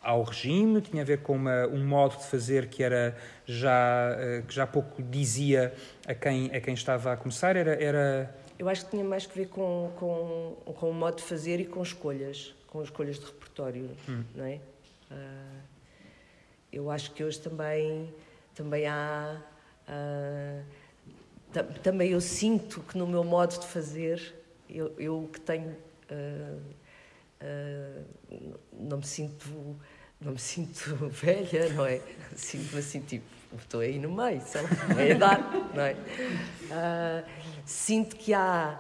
ao regime, tinha a ver com uma, um modo de fazer que era já eh, que já pouco dizia a quem a quem estava a começar era era eu acho que tinha mais que ver com com, com o modo de fazer e com escolhas com escolhas de repertório hum. não é uh, eu acho que hoje também também há uh, também eu sinto que no meu modo de fazer eu, eu que tenho uh, Uh, não me sinto não me sinto velha, não é? Sinto-me assim, tipo, estou aí no meio, sei lá, é idade, não é? Sinto que há,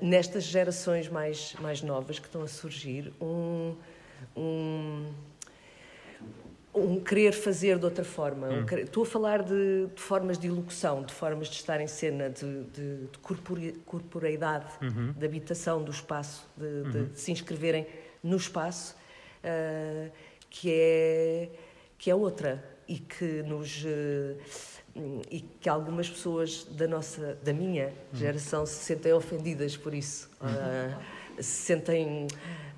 nestas gerações mais, mais novas que estão a surgir, um, um, um querer fazer de outra forma. Um hum. querer, estou a falar de, de, formas de ilocução, de formas de estar em cena, de, de, de corporeidade, uhum. de habitação do espaço, de, uhum. de se inscreverem no espaço uh, que, é, que é outra e que nos uh, e que algumas pessoas da nossa da minha geração se sentem ofendidas por isso uh, se sentem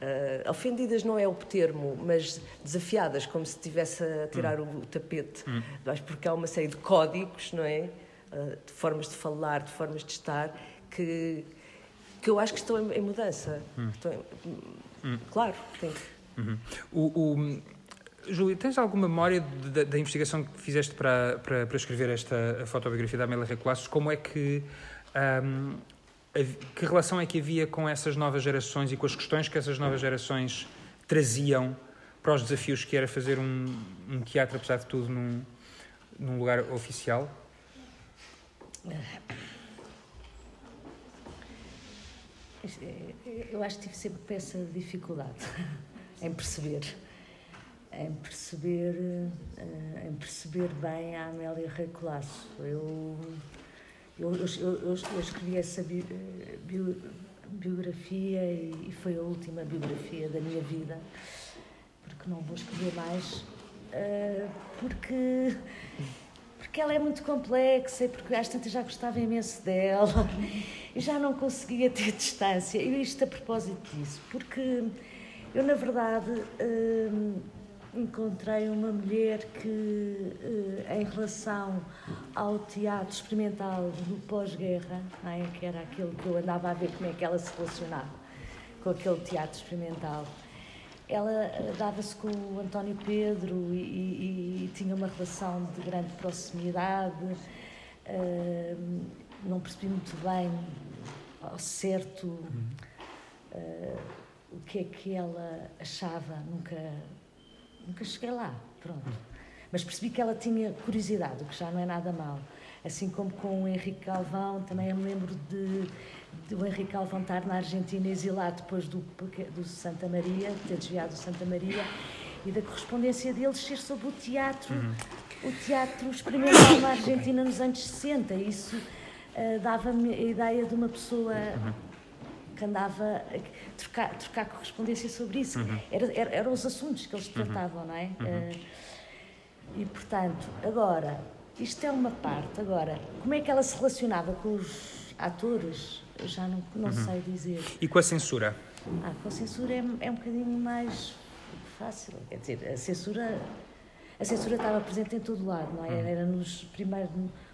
uh, ofendidas não é o termo mas desafiadas como se estivesse a tirar hum. o tapete hum. mas porque há uma série de códigos não é uh, de formas de falar de formas de estar que que eu acho que estão em, em mudança hum. estão, hum. claro tem Uhum. O, o, Júlia, tens alguma memória da, da investigação que fizeste para, para, para, escrever esta fotobiografia da Amélia Recolasso? Como é que. Um, que relação é que havia com essas novas gerações e com as questões que essas novas gerações traziam para os desafios que era fazer um, um teatro, apesar de tudo, num, num lugar oficial? Eu acho que tive sempre essa dificuldade em perceber, em perceber, uh, em perceber bem a Amélia Rei Colasso. Eu, eu, eu, eu, escrevi essa bi, bi, biografia e, foi a última biografia da minha vida, porque não vou escrever mais, uh, porque porque ela é muito complexa e porque às tantas já gostava imenso dela e já não conseguia ter distância. E isto a propósito disso, porque eu, na verdade, hum, encontrei uma mulher que, hum, em relação ao teatro experimental do pós-guerra, é? que era aquele que eu andava a ver como é que ela se relacionava com aquele teatro experimental, ela hum, dava-se com o António Pedro e, e, e, tinha uma relação de grande proximidade. não percebi muito bem ao certo. Uh, o que é que ela achava, nunca, nunca cheguei lá, pronto. Mas percebi que ela tinha curiosidade, o que já não é nada mal. Assim como com o Henrique Calvão, também eu me lembro de, de o Henrique Calvão estar na Argentina exilado depois do, do Santa Maria, ter desviado do Santa Maria, e da correspondência deles ser sobre o teatro, uhum. o teatro experimental na Argentina nos anos 60. Isso uh, dava-me a ideia de uma pessoa. Uhum que andava a trocar, trocar correspondência sobre isso. Uhum. Era, era, eram os assuntos que eles uhum. tratavam, não é? Uhum. Uh, e, portanto, agora, isto é uma parte. Agora, como é que ela se relacionava com os atores? Eu já não, não uhum. sei dizer. E com a censura? Ah, com a censura é, é um bocadinho mais fácil. Quer dizer, a censura, a censura estava presente em todo lado, não é? Uhum. Era nos primeiros,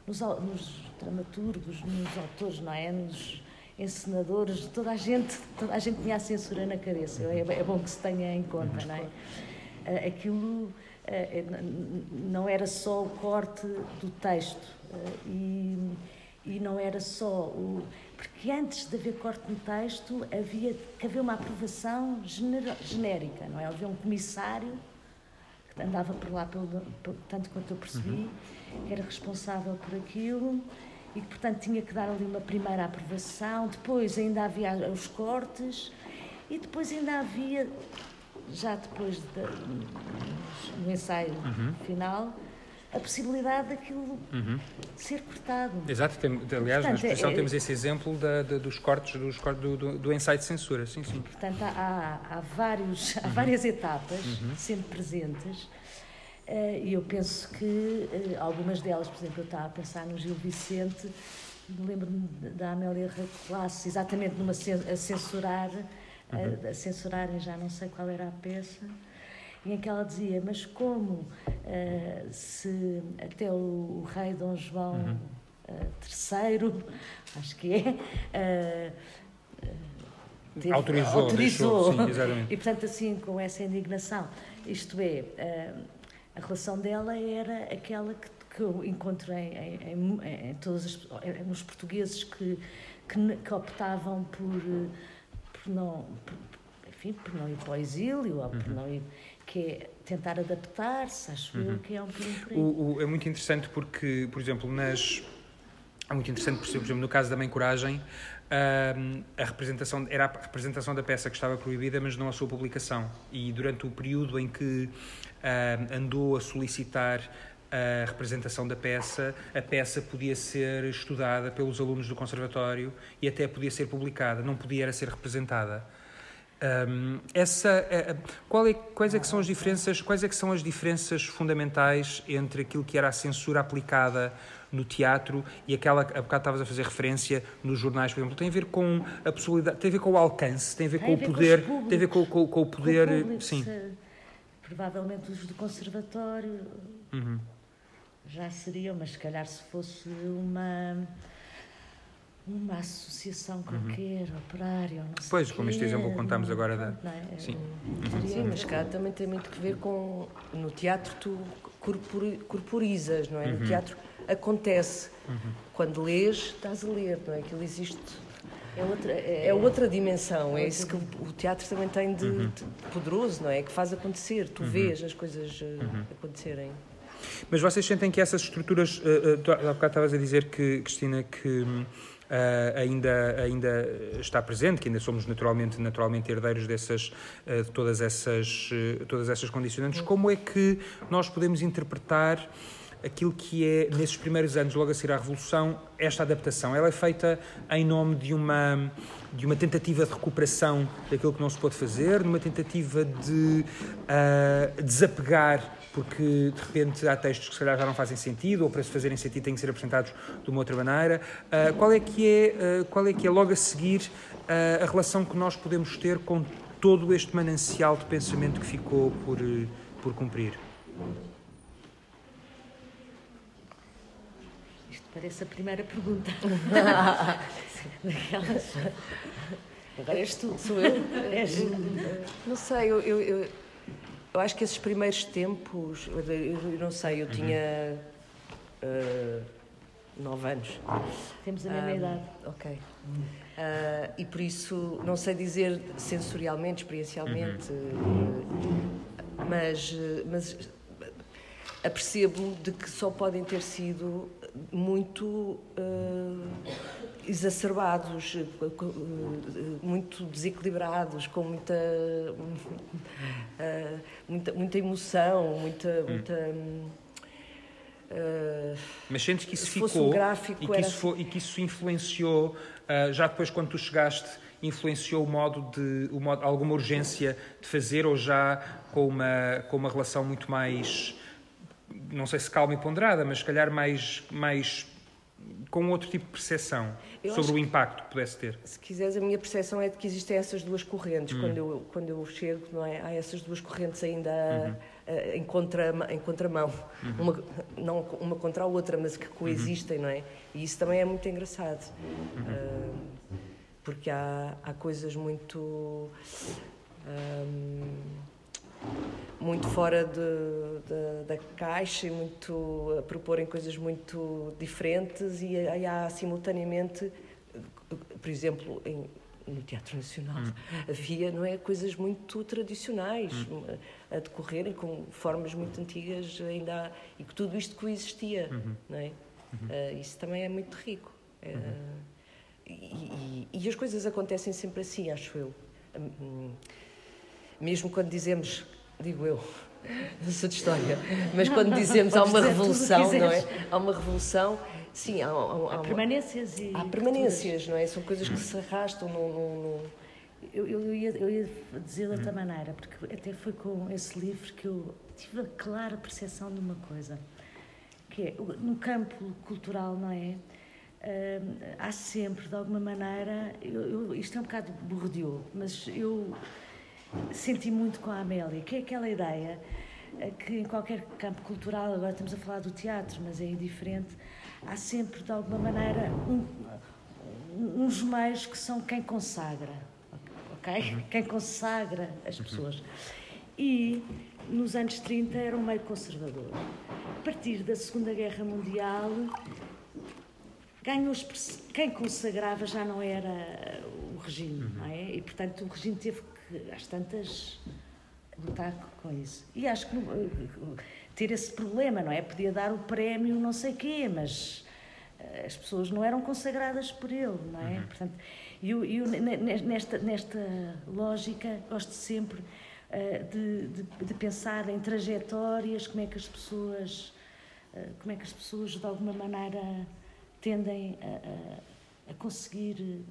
nos, nos dramaturgos, nos autores, não é? Nos, encenadores, toda a gente, toda a gente tinha a censura na cabeça. É, é bom que se tenha em conta, não é? Eh, aquilo eh, eh, não era só o corte do texto e, e não era só o. Porque antes de haver corte no texto havia que haver uma aprovação genérica, não é? Havia um comissário andava por lá, pelo, tanto quanto eu percebi, uhum. que era responsável por aquilo e que, portanto, tinha que dar ali uma primeira aprovação. Depois ainda havia os cortes e depois ainda havia, já depois de, no ensaio uhum. final, a possibilidade daquilo uhum. ser cortado. Exato, tem, aliás, Portanto, na exposição é, temos esse exemplo da, da, dos cortes, dos do, do, do, ensaio de censura, sim, sim. Portanto, há, há, vários, há uhum. várias etapas uhum. sempre presentes e eu penso que eh, algumas delas, por exemplo, eu estava a pensar no Gil Vicente, lembro-me da Amélia Reclasse, exatamente numa a censurar, uhum. a, a censurarem já não sei qual era a peça, em que ela dizia, mas como uh, se até o, o, rei Dom João uhum. uh, III, acho que é, uh, teve, autorizou, autorizou. Deixou, sim, e portanto assim com essa indignação, isto é, a relação dela era aquela que, que eu encontro em, em, em, todos os, nos portugueses que, que, que optavam por, por não por, enfim, por não ir para o exílio ou por uhum. não ir que é tentar adaptar-se, acho uhum. eu que é um bocadinho é muito interessante porque, por exemplo, nas... É muito interessante, por exemplo, no caso da Mãe Coragem, a representação era a representação da peça que estava proibida, mas não a sua publicação. E durante o período em que andou a solicitar a representação da peça, a peça podia ser estudada pelos alunos do conservatório e até podia ser publicada, não podia era ser representada. Um, essa, é, é, quais é que são as diferenças? Quais é que são as diferenças fundamentais entre aquilo que era a censura aplicada no teatro e aquela que há bocado estavas a fazer referência nos jornais, por exemplo, tem a ver com a possibilidade, tem a ver com o alcance, tem a ver tem com a o poder, com tem a ver com, com, com o poder, o público, sim. Se, provavelmente os do conservatório uhum. já seriam, mas se calhar se fosse uma uma associação qualquer, uhum. operária, não sei Pois, como este exemplo contamos agora da... É? Sim. Uhum. Sim, mas cá também tem muito que ver com... No teatro tu corporizas, não é? No uhum. teatro acontece. Uhum. Quando lês, estás a ler, não é? Aquilo existe... É outra, é, é outra dimensão, é, é isso que o teatro também tem de, uhum. de, poderoso, não é? Que faz acontecer, tu uhum. vês as coisas uh, acontecerem. Mas vocês sentem que essas estruturas, uh, uh, há bocado estavas a dizer que, Cristina, que Uh, ainda, ainda está presente, que ainda somos naturalmente, naturalmente herdeiros dessas, uh, de todas essas, uh, todas essas condicionantes. Como é que nós podemos interpretar aquilo que é, nesses primeiros anos, logo a seguir à Revolução, esta adaptação? Ela é feita em nome de uma, de uma tentativa de recuperação daquilo que não se pode fazer, de uma tentativa de desapegar porque de repente há textos que se calhar já não fazem sentido ou para se fazerem sentido têm que ser apresentados de uma outra maneira. Uh, qual, é que é, uh, qual é que é logo a seguir uh, a relação que nós podemos ter com todo este manancial de pensamento que ficou por, por cumprir? Parece a primeira pergunta. Agora és tu, sou eu. És... Não sei, eu, eu, eu eu acho que esses primeiros tempos, eu não sei, eu uhum. tinha uh, nove anos. Temos a mesma um, idade. Ok. Uh, e por isso, não sei dizer sensorialmente, experiencialmente, uhum. uh, mas, mas apercebo de que só podem ter sido muito uh, exacerbados, muito desequilibrados, com muita, uh, muita, muita emoção, muita. Hum. muita uh, Mas sentes que isso ficou um e, que isso foi, e que isso influenciou, já depois quando tu chegaste, influenciou o modo de o modo, alguma urgência de fazer ou já com uma, com uma relação muito mais não sei se calma e ponderada, mas se calhar mais, mais com outro tipo de percepção eu sobre o impacto que pudesse ter. Se quiseres, a minha percepção é de que existem essas duas correntes. Hum. Quando, eu, quando eu chego, não é? há essas duas correntes ainda uhum. em, contra, em contramão. Uhum. Uma, não uma contra a outra, mas que coexistem, uhum. não é? E isso também é muito engraçado. Uh, porque há, há coisas muito. Um, muito fora de, de, da caixa e muito a proporem coisas muito diferentes e, há simultaneamente, por exemplo, em, no Teatro Nacional hum. havia não é coisas muito tradicionais hum. a decorrerem com formas muito antigas ainda há, e que tudo isto coexistia uhum. não é uhum. uh, isso também é muito rico uh, e, e, e, as coisas acontecem sempre assim acho eu um, mesmo quando dizemos digo eu não sou de história mas quando dizemos há uma revolução não é há uma revolução Sim, há, há, há permanências e. Há permanências, não é? São coisas que se arrastam no. no, no... Eu, eu, ia, eu ia dizer de outra maneira, porque até foi com esse livro que eu tive a clara percepção de uma coisa, que é, no campo cultural, não é? Uh, há sempre, de alguma maneira, eu, eu, isto é um bocado bordeou, mas eu senti muito com a Amélia, que é aquela ideia eh, que em qualquer campo cultural, agora estamos a falar do teatro, mas é indiferente, há sempre, de alguma maneira, um, uns meios que são quem consagra, ok? Uhum. Quem consagra as pessoas. E nos anos 30 era um meio conservador. A partir da Segunda Guerra Mundial, ganhou quem consagrava já não era regime, uhum. não é? E portanto o regime teve que, às tantas, lutar com isso. E acho que ter esse problema, não é? Podia dar o prémio não sei quê, mas eh, as pessoas não eram consagradas por ele, não é? Uhum. Portanto, eu, eu, nesta, nesta lógica gosto sempre uh, de, de, de, pensar em trajetórias, como é que as pessoas, uh, como é que as pessoas de alguma maneira tendem a, a, a conseguir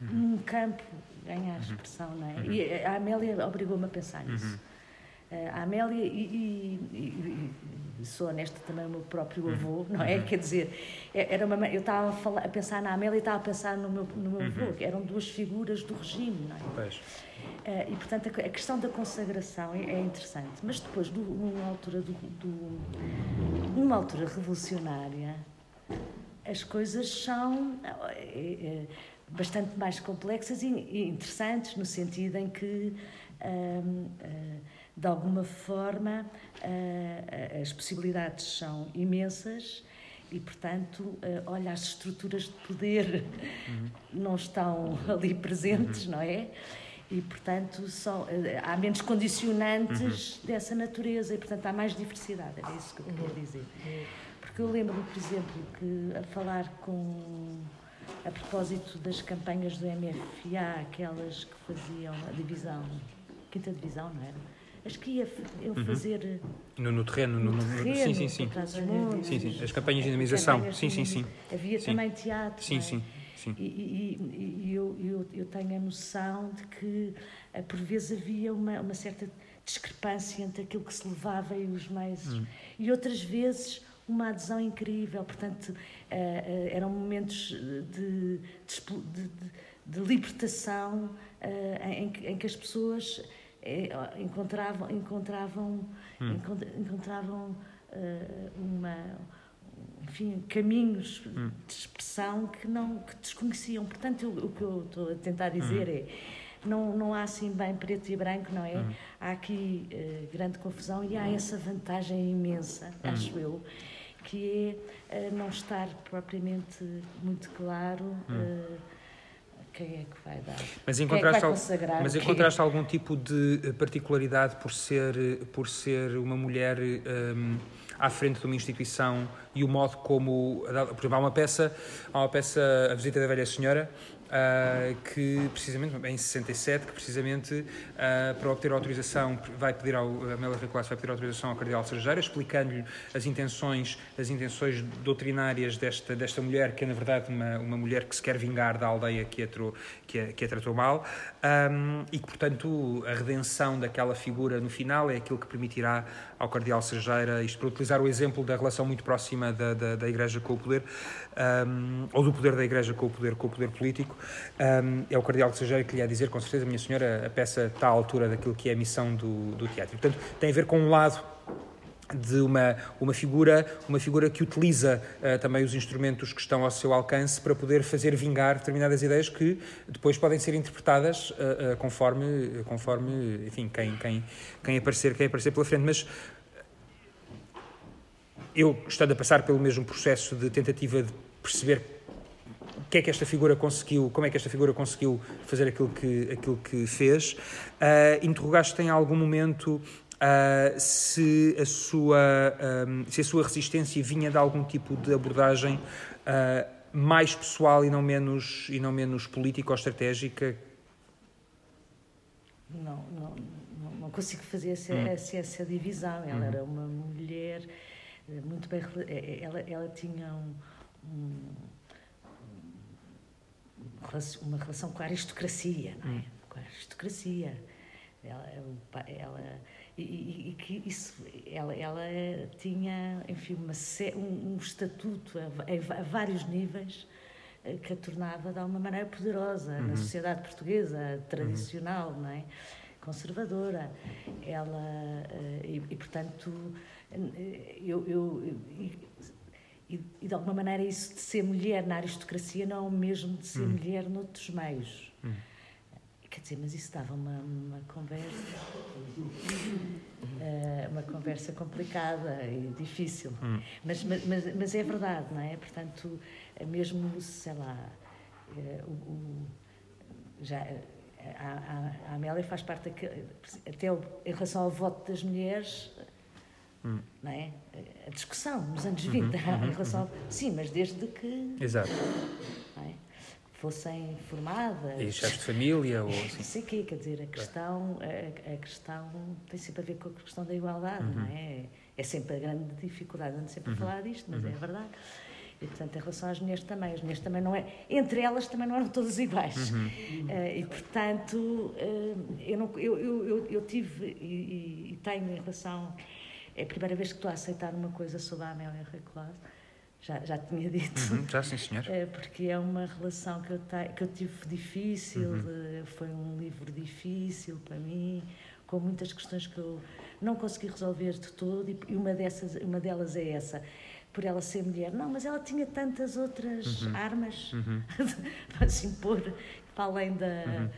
uhum. num campo ganhar uhum. expressão, não é? Uhum. E a Amélia obrigou-me a pensar nisso. Uhum. Eh, a Amélia e, e, e, sou honesta também o meu próprio uhum. avô, não é? Uhum. Quer dizer, é, era uma, eu estava a, falar, a, pensar na Amélia e estava a pensar no meu, no meu uhum. avô, que eram duas figuras do regime, não é? Pois. Uh, e, portanto, a, a, questão da consagração é, é interessante. Mas depois, do, numa, altura do, do, numa altura revolucionária, as coisas são é, é, bastante mais complexas e, e, interessantes, no sentido em que. Uh, de alguma forma, uh, as possibilidades são imensas e, portanto, uh, olha, as estruturas de poder uhum. não estão ali presentes, uhum. não é? E, portanto, uh, há menos condicionantes uhum. dessa natureza e, portanto, há mais diversidade. Era isso que eu queria dizer. Porque eu lembro-me, por exemplo, que a falar com a propósito das campanhas do MFA, aquelas que faziam a divisão, quinta divisão, não era? Acho que ia eu uhum. fazer. No, no terreno, no, no, terreno, sim, sim, sim. sim, sim. As campanhas de dinamização, sim, sim, sim. Havia sim. também teatro. Sim, é? sim. Sim. E, e, e eu, eu, eu, tenho a noção de que, eh, por vezes, havia uma, uma certa discrepância entre aquilo que se levava e os meios. Hum. E outras vezes, uma adesão incrível. Portanto, uh, uh, eram momentos de, de, de, de libertação em, em, que as pessoas encontravam, encontravam, hum. encontravam uma, enfim, caminhos hum. de expressão que não que desconheciam. Portanto, o, o que eu estou a tentar dizer hum. é não, não há assim bem preto e branco, não é? Hum. Há aqui uh, grande confusão e há essa vantagem imensa, hum. acho eu, que é uh, não estar propriamente muito claro uh, quem é que vai dar? Mas encontraste, é mas encontraste algum tipo de eh, particularidade por ser, eh, por ser uma mulher um, ehm, à frente de uma instituição e o modo como, por exemplo, há uma peça, há uma peça A Visita da Velha Senhora, uh, que precisamente, em 67, que precisamente uh, para obter autorização, vai pedir ao, a Mela vai pedir autorização ao Cardeal Sergeira, explicando-lhe as intenções, as intenções doutrinárias desta, desta mulher, que é na verdade uma, uma mulher que se quer vingar da aldeia que a, tro, que a, que a tratou mal, um, e que, portanto, a redenção daquela figura no final é aquilo que permitirá ao Cardeal Sergeira, isto para utilizar o exemplo da relação muito próxima da, da, da Igreja com o poder, um, ou do poder da Igreja com o poder, com o poder político, um, é o Cardeal Sergeira que lhe ia dizer, com certeza, minha senhora, a peça está à altura daquilo que é a missão do, do teatro. Portanto, tem a ver com um lado de uma, uma figura uma figura que utiliza uh, também os instrumentos que estão ao seu alcance para poder fazer vingar determinadas ideias que depois podem ser interpretadas uh, uh, conforme conforme enfim quem quem quem aparecer quem aparecer pela frente mas eu estando a passar pelo mesmo processo de tentativa de perceber porque é que esta figura conseguiu, como é que esta figura conseguiu fazer aquilo que, aquilo que fez. Uh, Interrogaste em algum momento Uh, se, a sua, um, se a sua resistência vinha de algum tipo de abordagem uh, mais pessoal e não menos, e não menos política ou estratégica? Não, não, não, consigo fazer essa, hum. essa, essa, divisão. Ela uhum. era uma mulher muito bem. Eh, eh, ela, ela tinha um, um, uma relação com a aristocracia, não é? Com a aristocracia. Ela, ela e, e, que isso, ela, ela tinha, enfim, uma, um, um estatuto a, a, vários níveis eh, que a tornava de alguma maneira poderosa uhum. na sociedade portuguesa tradicional, uhum. não é? Conservadora. Ela eh, e, e portanto eh, eu, eu e, e, de alguma maneira isso de ser mulher na aristocracia não é o mesmo de ser uhum. mulher noutros meios. Uhum. Quer dizer, mas isso dava uma, uma conversa, uh, uma conversa complicada e difícil. Hum. Mas, mas, mas é verdade, não é? Portanto, mesmo, sei lá, uh, o, já, a, a, Amélia faz parte daquele, até em relação ao voto das mulheres, hum. não é? A discussão nos anos 20, uhum, uhum, em relação ao, sim, mas desde que. Exato. É? fossem formadas. E chefes de família ou assim? Sei o quê, quer dizer, a questão, a, a, questão tem sempre a ver com a questão da igualdade, uhum. não é? É sempre a grande dificuldade, ando sempre uhum. a falar disto, mas é uhum. é verdade. E, portanto, em relação às mulheres também, as mulheres também não é, entre elas também não eram todas iguais. Uhum. Uh, e, portanto, uh, eu, não, eu, eu, eu, tive e, e, tenho em relação, é a primeira vez que estou a aceitar uma coisa sobre a Amélia Recolado, já, já tinha dito. Uhum, já, sim, senhor. É, porque é uma relação que eu, te, que eu tive difícil, uhum. foi um livro difícil para mim, com muitas questões que eu não consegui resolver de todo, e uma, dessas, uma delas é essa. Por ela ser mulher. Não, mas ela tinha tantas outras uhum. armas uhum. para se impor, para além da uhum.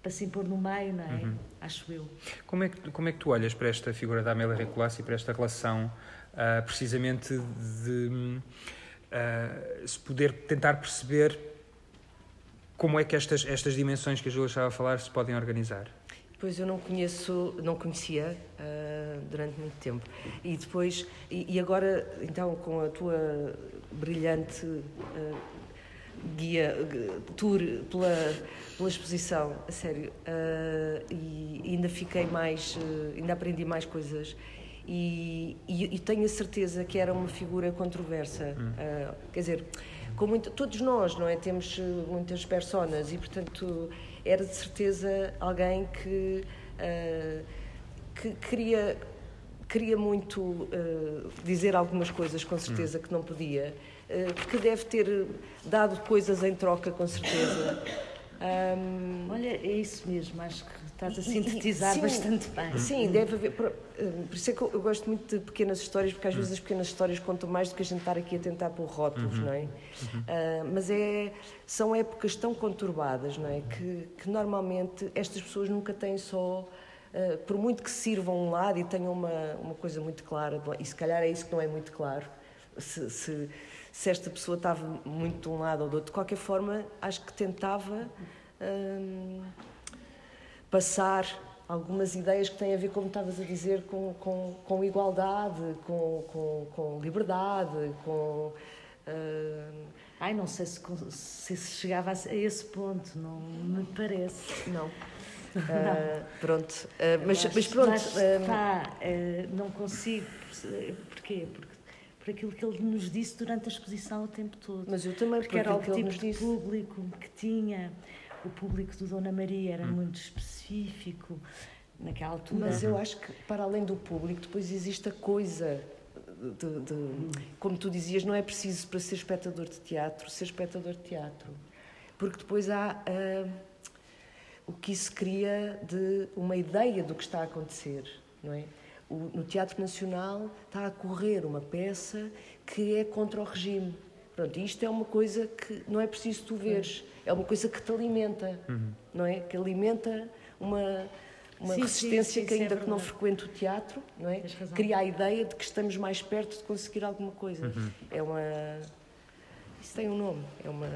para se impor no meio, não é? Uhum. Acho eu. Como é, que, como é que tu olhas para esta figura da Amélia Recolasso e para esta relação uh, precisamente de uh, se poder tentar perceber como é que estas, estas dimensões que a Júlia estava a falar se podem organizar. Pois eu não conheço, não conhecia uh, durante muito tempo. E depois, e, e, agora, então, com a tua brilhante uh, guia, tour pela, pela exposição, a sério, uh, e ainda fiquei mais, ainda aprendi mais coisas e, e, e, tenho a certeza que era uma figura controversa. Hum. Quer dizer, com muito, todos nós, não é? Temos muitas personas e, portanto, era de certeza alguém que, uh, que queria, queria muito uh, dizer algumas coisas, com certeza, que não podia. que deve ter dado coisas em troca, com certeza. Um, Olha, é isso mesmo, acho que estás a sintetizar sim, bastante bem. Sim, deve haver. Por, hum, por, isso é que eu gosto muito de pequenas histórias, porque às vezes as pequenas histórias contam mais do que a gente estar aqui a tentar pôr rótulos, uhum. não é? Uhum. Uh, mas é, são épocas tão conturbadas, não é? Que, que normalmente estas pessoas nunca têm só. Uh, por muito que sirvam um lado e tenham uma, uma coisa muito clara, e se calhar é isso que não é muito claro, se, se se esta pessoa estava muito de um lado ou do outro. De qualquer forma, acho que tentava hum, passar algumas ideias que têm a ver, como estavas a dizer, com, com, com igualdade, com, com, com liberdade, com. Hum, Ai, não sei se, se chegava a esse ponto, não me parece. Não. Uh, pronto, uh, mas, mas, pronto. Mas está, uh, não consigo. Porquê? Porque por aquilo que ele nos disse durante a exposição o tempo todo. Mas eu também, porque era o tipo de disse. público que tinha. O público do Dona Maria era hum. muito específico naquela altura. Mas eu acho que, para além do público, depois existe a coisa. De, de. Como tu dizias, não é preciso para ser espectador de teatro ser espectador de teatro. Porque depois há uh, o que isso cria de uma ideia do que está a acontecer, não é? O, no Teatro Nacional está a correr uma peça que é contra o regime. Pronto, isto é uma coisa que não é preciso tu veres, é uma coisa que te alimenta, uhum. não é? Que alimenta uma, uma sim, resistência sim, sim, que ainda é que não frequenta o teatro, não é? Cria a ideia de que estamos mais perto de conseguir alguma coisa. Uhum. É uma Isso tem um nome, é uma...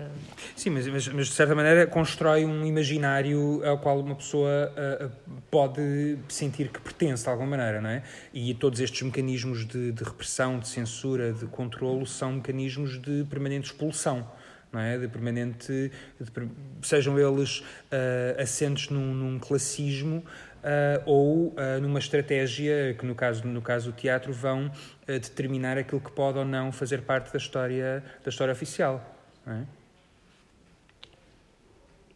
Sim, mas, mas, mas, de certa maneira constrói um imaginário ao qual uma pessoa uh, pode sentir que pertence de alguma maneira, não é? E todos estes mecanismos de, de repressão, de censura, de controlo são mecanismos de permanente expulsão. Não é? De permanente, de, sejam eles uh, num, num classismo Uh, ou uh, numa estratégia que, no caso, no caso do teatro, vão uh, determinar aquilo que pode ou não fazer parte da história, da história oficial. É?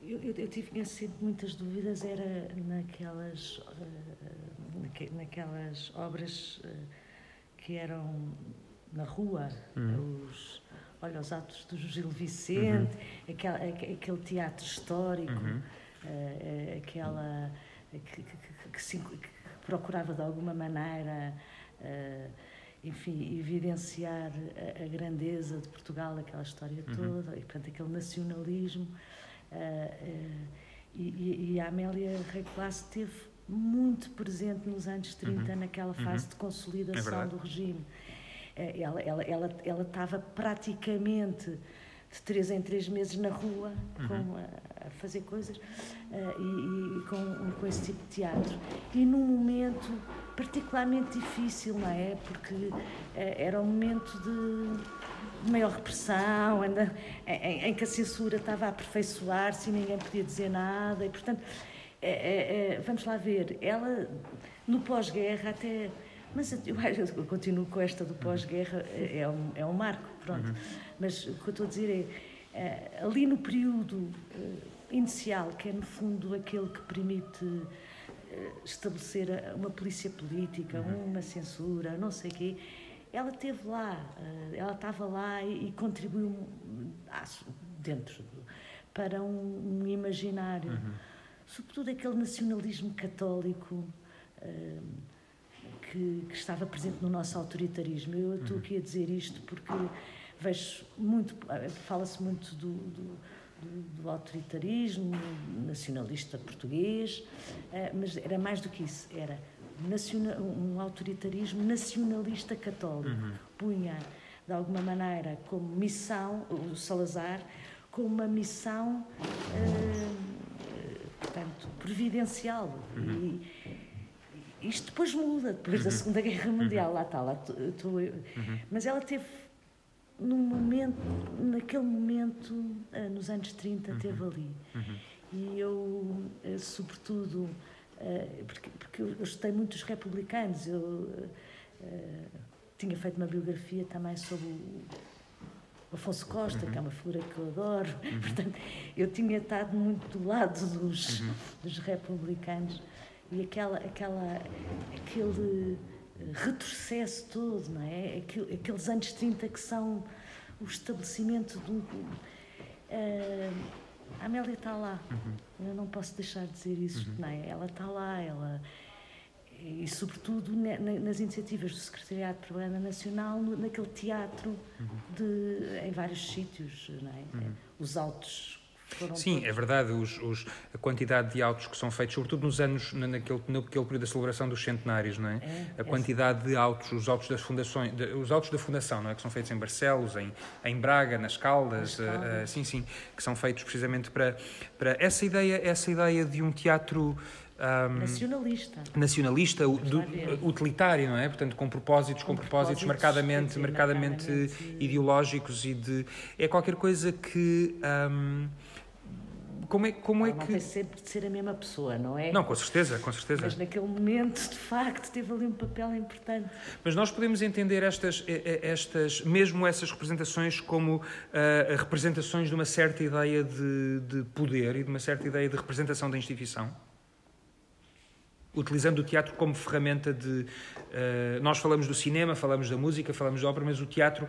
Eu, eu, eu, tive sempre muitas dúvidas, era naquelas, naquelas obras que eram na rua, uhum. os, olha, os atos do Gil Vicente, uhum. aquele, aquele teatro histórico, uhum. aquela que, que, que, procurava de alguma maneira, uh, enfim, evidenciar a, grandeza de Portugal, aquela história uhum. toda, e portanto aquele nacionalismo. Uh, uh, e, a Amélia Reclasse esteve muito presente nos anos 30, uhum. naquela fase uhum. de consolidação é do regime. Ela, ela, ela, ela estava praticamente de três em três meses na rua com, a, fazer coisas uh, e, e, com, com esse tipo de teatro. E num momento particularmente difícil, não é? Porque uh, era um momento de maior repressão, em, que a censura estava a aperfeiçoar-se e ninguém podia dizer nada. E, portanto, é, é, vamos lá ver, ela no pós-guerra até. Mas eu, eu continuo com esta do pós-guerra, é, um, é um marco, pronto. Uhum. Mas o que eu estou a dizer é, ali no período eh, inicial, que é no fundo aquele que permite eh, estabelecer uma polícia política, uhum. uma censura, não sei o quê, ela esteve lá, eh, ela estava lá e, contribuiu ah, dentro para um, um imaginário, uhum. sobretudo aquele nacionalismo católico que, que, estava presente no nosso autoritarismo. Eu estou uhum. aqui a dizer isto porque vejo muito, fala-se muito do, do, do, do, autoritarismo nacionalista português, eh, mas era mais do que isso, era nacional, um autoritarismo nacionalista católico. Uhum. Punha, de alguma maneira, como missão, o Salazar, como uma missão, eh, portanto, providencial. Uhum. E, isto depois muda, depois da uhum. Segunda Guerra Mundial, uhum. lá está, lá estou eu. Uhum. Mas ela teve num momento, naquele momento, uh, nos anos 30, uhum. teve ali. Uhum. E eu, uh, sobretudo, uh, porque, porque eu estudei muito os republicanos, eu tinha feito uma biografia também sobre o Afonso Costa, uhum. que é uma figura que eu adoro, uhum. portanto, eu tinha estado muito do lado dos, uhum. dos republicanos e aquela, aquela, aquele retrocesso todo, não é? Aqueles anos 30 que são o estabelecimento de um. Uh, a Amélia está lá. Uhum. Eu não posso deixar de dizer isso, uhum. não é? Ela está lá, ela. E, sobretudo, nas iniciativas do Secretariado de Programa Nacional, naquele teatro uhum. de, em vários sítios, não é? Uhum. Os altos Sim, todos. é verdade. Os, os, a quantidade de autos que são feitos, sobretudo nos anos, naquele, naquele período da celebração dos centenários, não é? é a quantidade é. de autos, os autos das fundações, de, os autos da fundação, não é? Que são feitos em Barcelos, em, em Braga, nas Caldas, uh, uh, sim, sim, que são feitos precisamente para, para essa ideia, essa ideia de um teatro um, nacionalista, nacionalista do, utilitário, não é? Portanto, com propósitos, com, com propósitos, propósitos marcadamente, marcadamente, marcadamente ideológicos e de é qualquer coisa que um, como é, como é não que. Não sempre de ser a mesma pessoa, não é? Não, com certeza, com certeza. Mas naquele momento, de facto, teve ali um papel importante. Mas nós podemos entender estas, estas mesmo essas representações, como uh, representações de uma certa ideia de, de poder e de uma certa ideia de representação da instituição? utilizando o teatro como ferramenta de. Uh, nós falamos do cinema, falamos da música, falamos da ópera, mas o teatro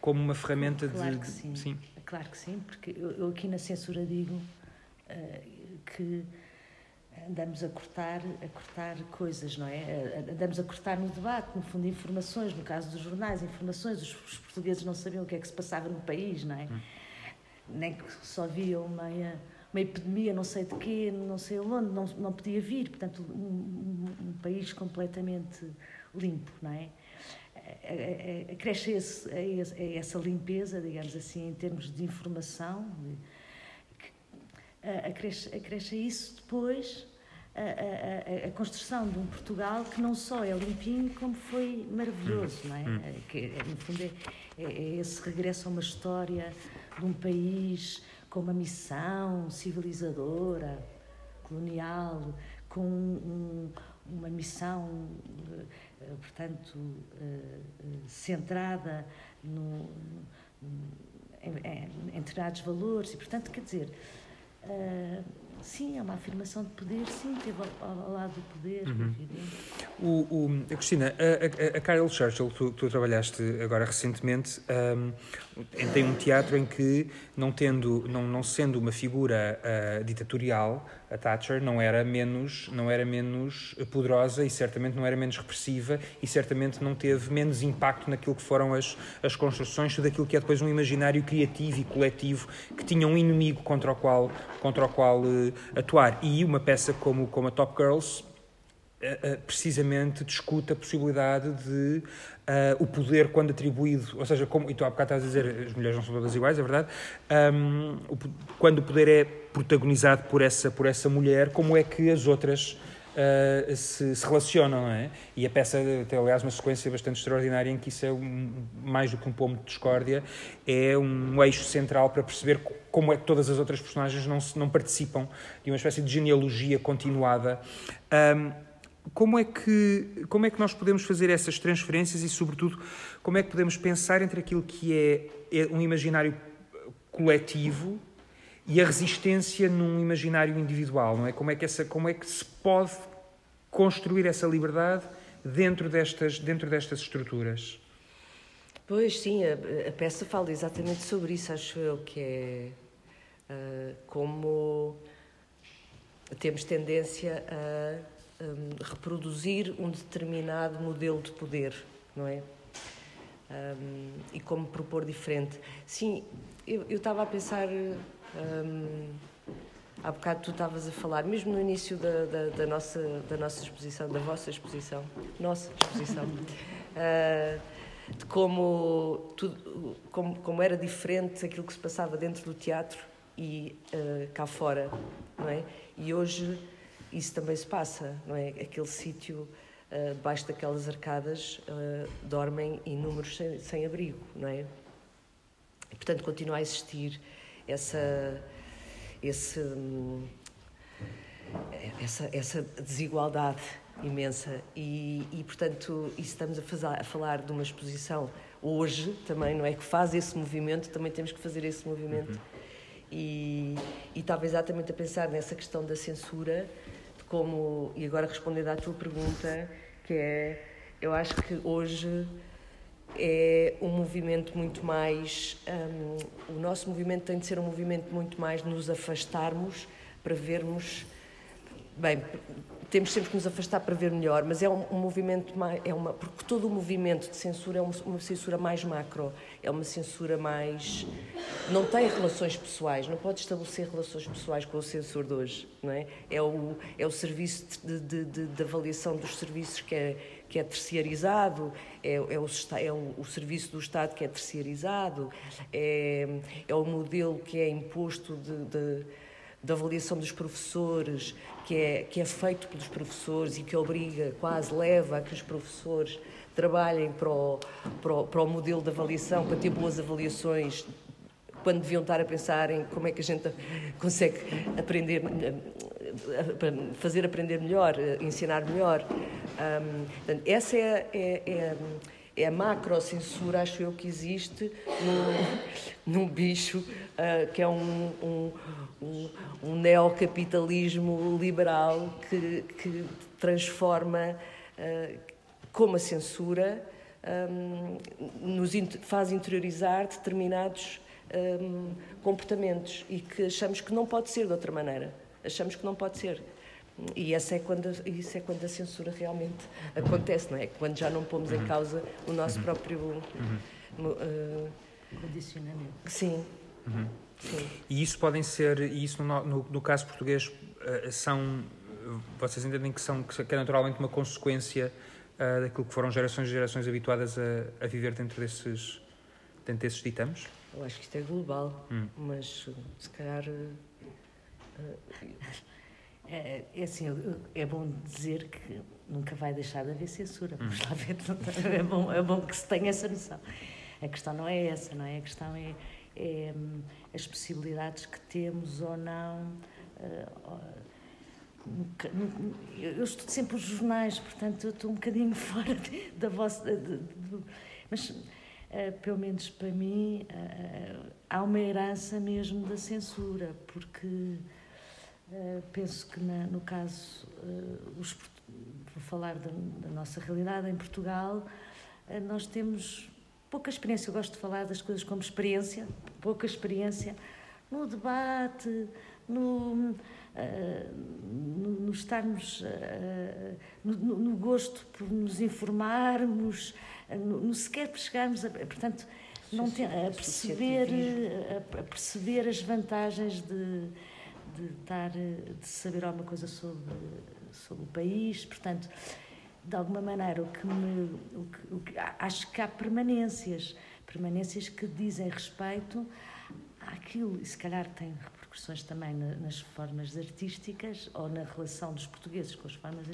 como uma ferramenta claro de. Que sim. sim. Claro que sim, porque eu, eu aqui na censura digo eh, que andamos a cortar, a cortar coisas, não é? Eh, andamos a cortar no debate, no fundo, informações, no caso dos jornais, informações, os, portugueses não sabiam o que é que se passava no país, não é? Hum. Nem que só via uma, uma epidemia, não sei de quê, não sei onde, não, não podia vir, portanto, um, um, um país completamente limpo, não é? acresce esse, a essa limpeza, digamos assim, em termos de informação, acresce, acresce isso depois a, a, a, construção de um Portugal que não só é limpinho, como foi maravilhoso, não é? Hum. Que, no fundo, é, é, é esse regresso a uma história de um país com uma missão civilizadora, colonial, com um, uma missão, eh, portanto, eh, eh, centrada no, em, em, determinados valores e, portanto, quer dizer, sim, é uma afirmação de poder, sim, teve ao, ao lado do poder, uhum. O, o, Cristina, a, a, a Carol Churchill, tu, tu trabalhaste agora recentemente, um, tem um teatro em que, não, tendo, não, não sendo uma figura uh, ditatorial, a Thatcher não era menos não era menos poderosa e certamente não era menos repressiva e certamente não teve menos impacto naquilo que foram as, as construções tudo aquilo que é depois um imaginário criativo e coletivo que tinha um inimigo contra o qual contra o qual uh, atuar. E uma peça como como a Top Girls precisamente discute a possibilidade de Uh, o poder quando atribuído, ou seja, como, e tu há bocado estás a dizer, as mulheres não são todas iguais, é verdade, um, o, quando o poder é protagonizado por essa, por essa mulher, como é que as outras uh, se, se, relacionam, não é? E a peça tem, aliás, uma sequência bastante extraordinária em que isso é, um, mais do que um pomo de discórdia, é um eixo central para perceber como é que todas as outras personagens não, não participam de uma espécie de genealogia continuada. Um, como é que como é que nós podemos fazer essas transferências e sobretudo como é que podemos pensar entre aquilo que é, é um imaginário coletivo e a resistência num imaginário individual não é? Como é que essa como é que se pode construir essa liberdade dentro destas dentro destas estruturas? Pois sim a, a peça fala exatamente sobre isso acho eu que é uh, como temos tendência a um, reproduzir um determinado modelo de poder, não é? Um, e como propor diferente. Sim, eu, estava a pensar. Um, há bocado tu estavas a falar, mesmo no início da, da, da, nossa, da nossa exposição, da vossa exposição, nossa exposição, uh, de como, tudo, como, como era diferente aquilo que se passava dentro do teatro e uh, cá fora, não é? E hoje isso também se passa, não é? Aquele sítio, uh, debaixo daquelas arcadas, uh, dormem inúmeros sem, sem, abrigo, não é? E, portanto, continua a existir essa, esse, hum, essa, essa desigualdade imensa e, e, portanto, isso estamos a, fazer, a falar de uma exposição hoje também, não é? Que faz esse movimento, também temos que fazer esse movimento. Uhum. E, e estava exatamente a pensar nessa questão da censura, como, e agora respondendo à tua pergunta, que é, eu acho que hoje é um movimento muito mais, um, o nosso movimento tem de ser um movimento muito mais nos afastarmos para vermos, bem, temos sempre que nos afastar para ver melhor, mas é um, um movimento mais, é uma, porque todo o movimento de censura é uma, uma, censura mais macro, é uma censura mais, não tem relações pessoais, não pode estabelecer relações pessoais com o censor de hoje, não é? É o, é o serviço de, de, de, de avaliação dos serviços que é, que é terciarizado, é, é, o, é o, o, serviço do Estado que é terciarizado, é, é o modelo que é imposto de da avaliação dos professores, que é, que é feito pelos professores e que obriga, quase leva a que os professores trabalhem para o, para o, para o modelo de avaliação, para ter boas avaliações, quando deviam estar a pensar em como é que a gente consegue aprender, fazer aprender melhor, ensinar melhor. Um, essa é, é, é é a acho eu, que existe num, num bicho uh, que é um, um, um, um, neocapitalismo liberal que, que transforma, uh, como a censura, um, nos faz interiorizar determinados comportamentos e que achamos que não pode ser de outra maneira. Achamos que não pode ser. E essa é quando, isso é quando a censura realmente acontece, não é? Quando já não pomos em causa o nosso uhum. próprio uh, condicionamento. Sim. Uhum. Sim. E isso podem ser, e isso no, no, no caso português, uh, são, vocês entendem que são que é naturalmente uma consequência uh, daquilo que foram gerações e gerações habituadas a, a viver dentro desses, dentro desses ditames? Eu acho que isto é global, hum. mas se calhar. Uh, é, é, assim, é bom dizer que nunca vai deixar de haver censura. Hum. lá ver. É bom, é bom que se tenha essa noção. A questão não é essa, não é? A questão é, é as possibilidades que temos ou não. Nunca, eu estudo sempre os jornais, portanto, eu estou um bocadinho fora da vossa. Mas, uh, pelo menos para mim, há uma herança mesmo da censura, porque penso que no caso, os, vou falar da, nossa realidade em Portugal, nós temos pouca experiência, eu gosto de falar das coisas como experiência, pouca experiência. No debate, no, no, no estarmos, no, no, gosto por nos informarmos, no, no sequer chegarmos a, portanto, não tem, a perceber, a, a perceber as vantagens de de, dar, de saber alguma coisa sobre, sobre o país. Portanto, de alguma maneira, o que me, o que, o que, acho que há permanências, permanências que dizem respeito àquilo, e se calhar tem repercussões também na, nas formas artísticas ou na relação dos portugueses com as formas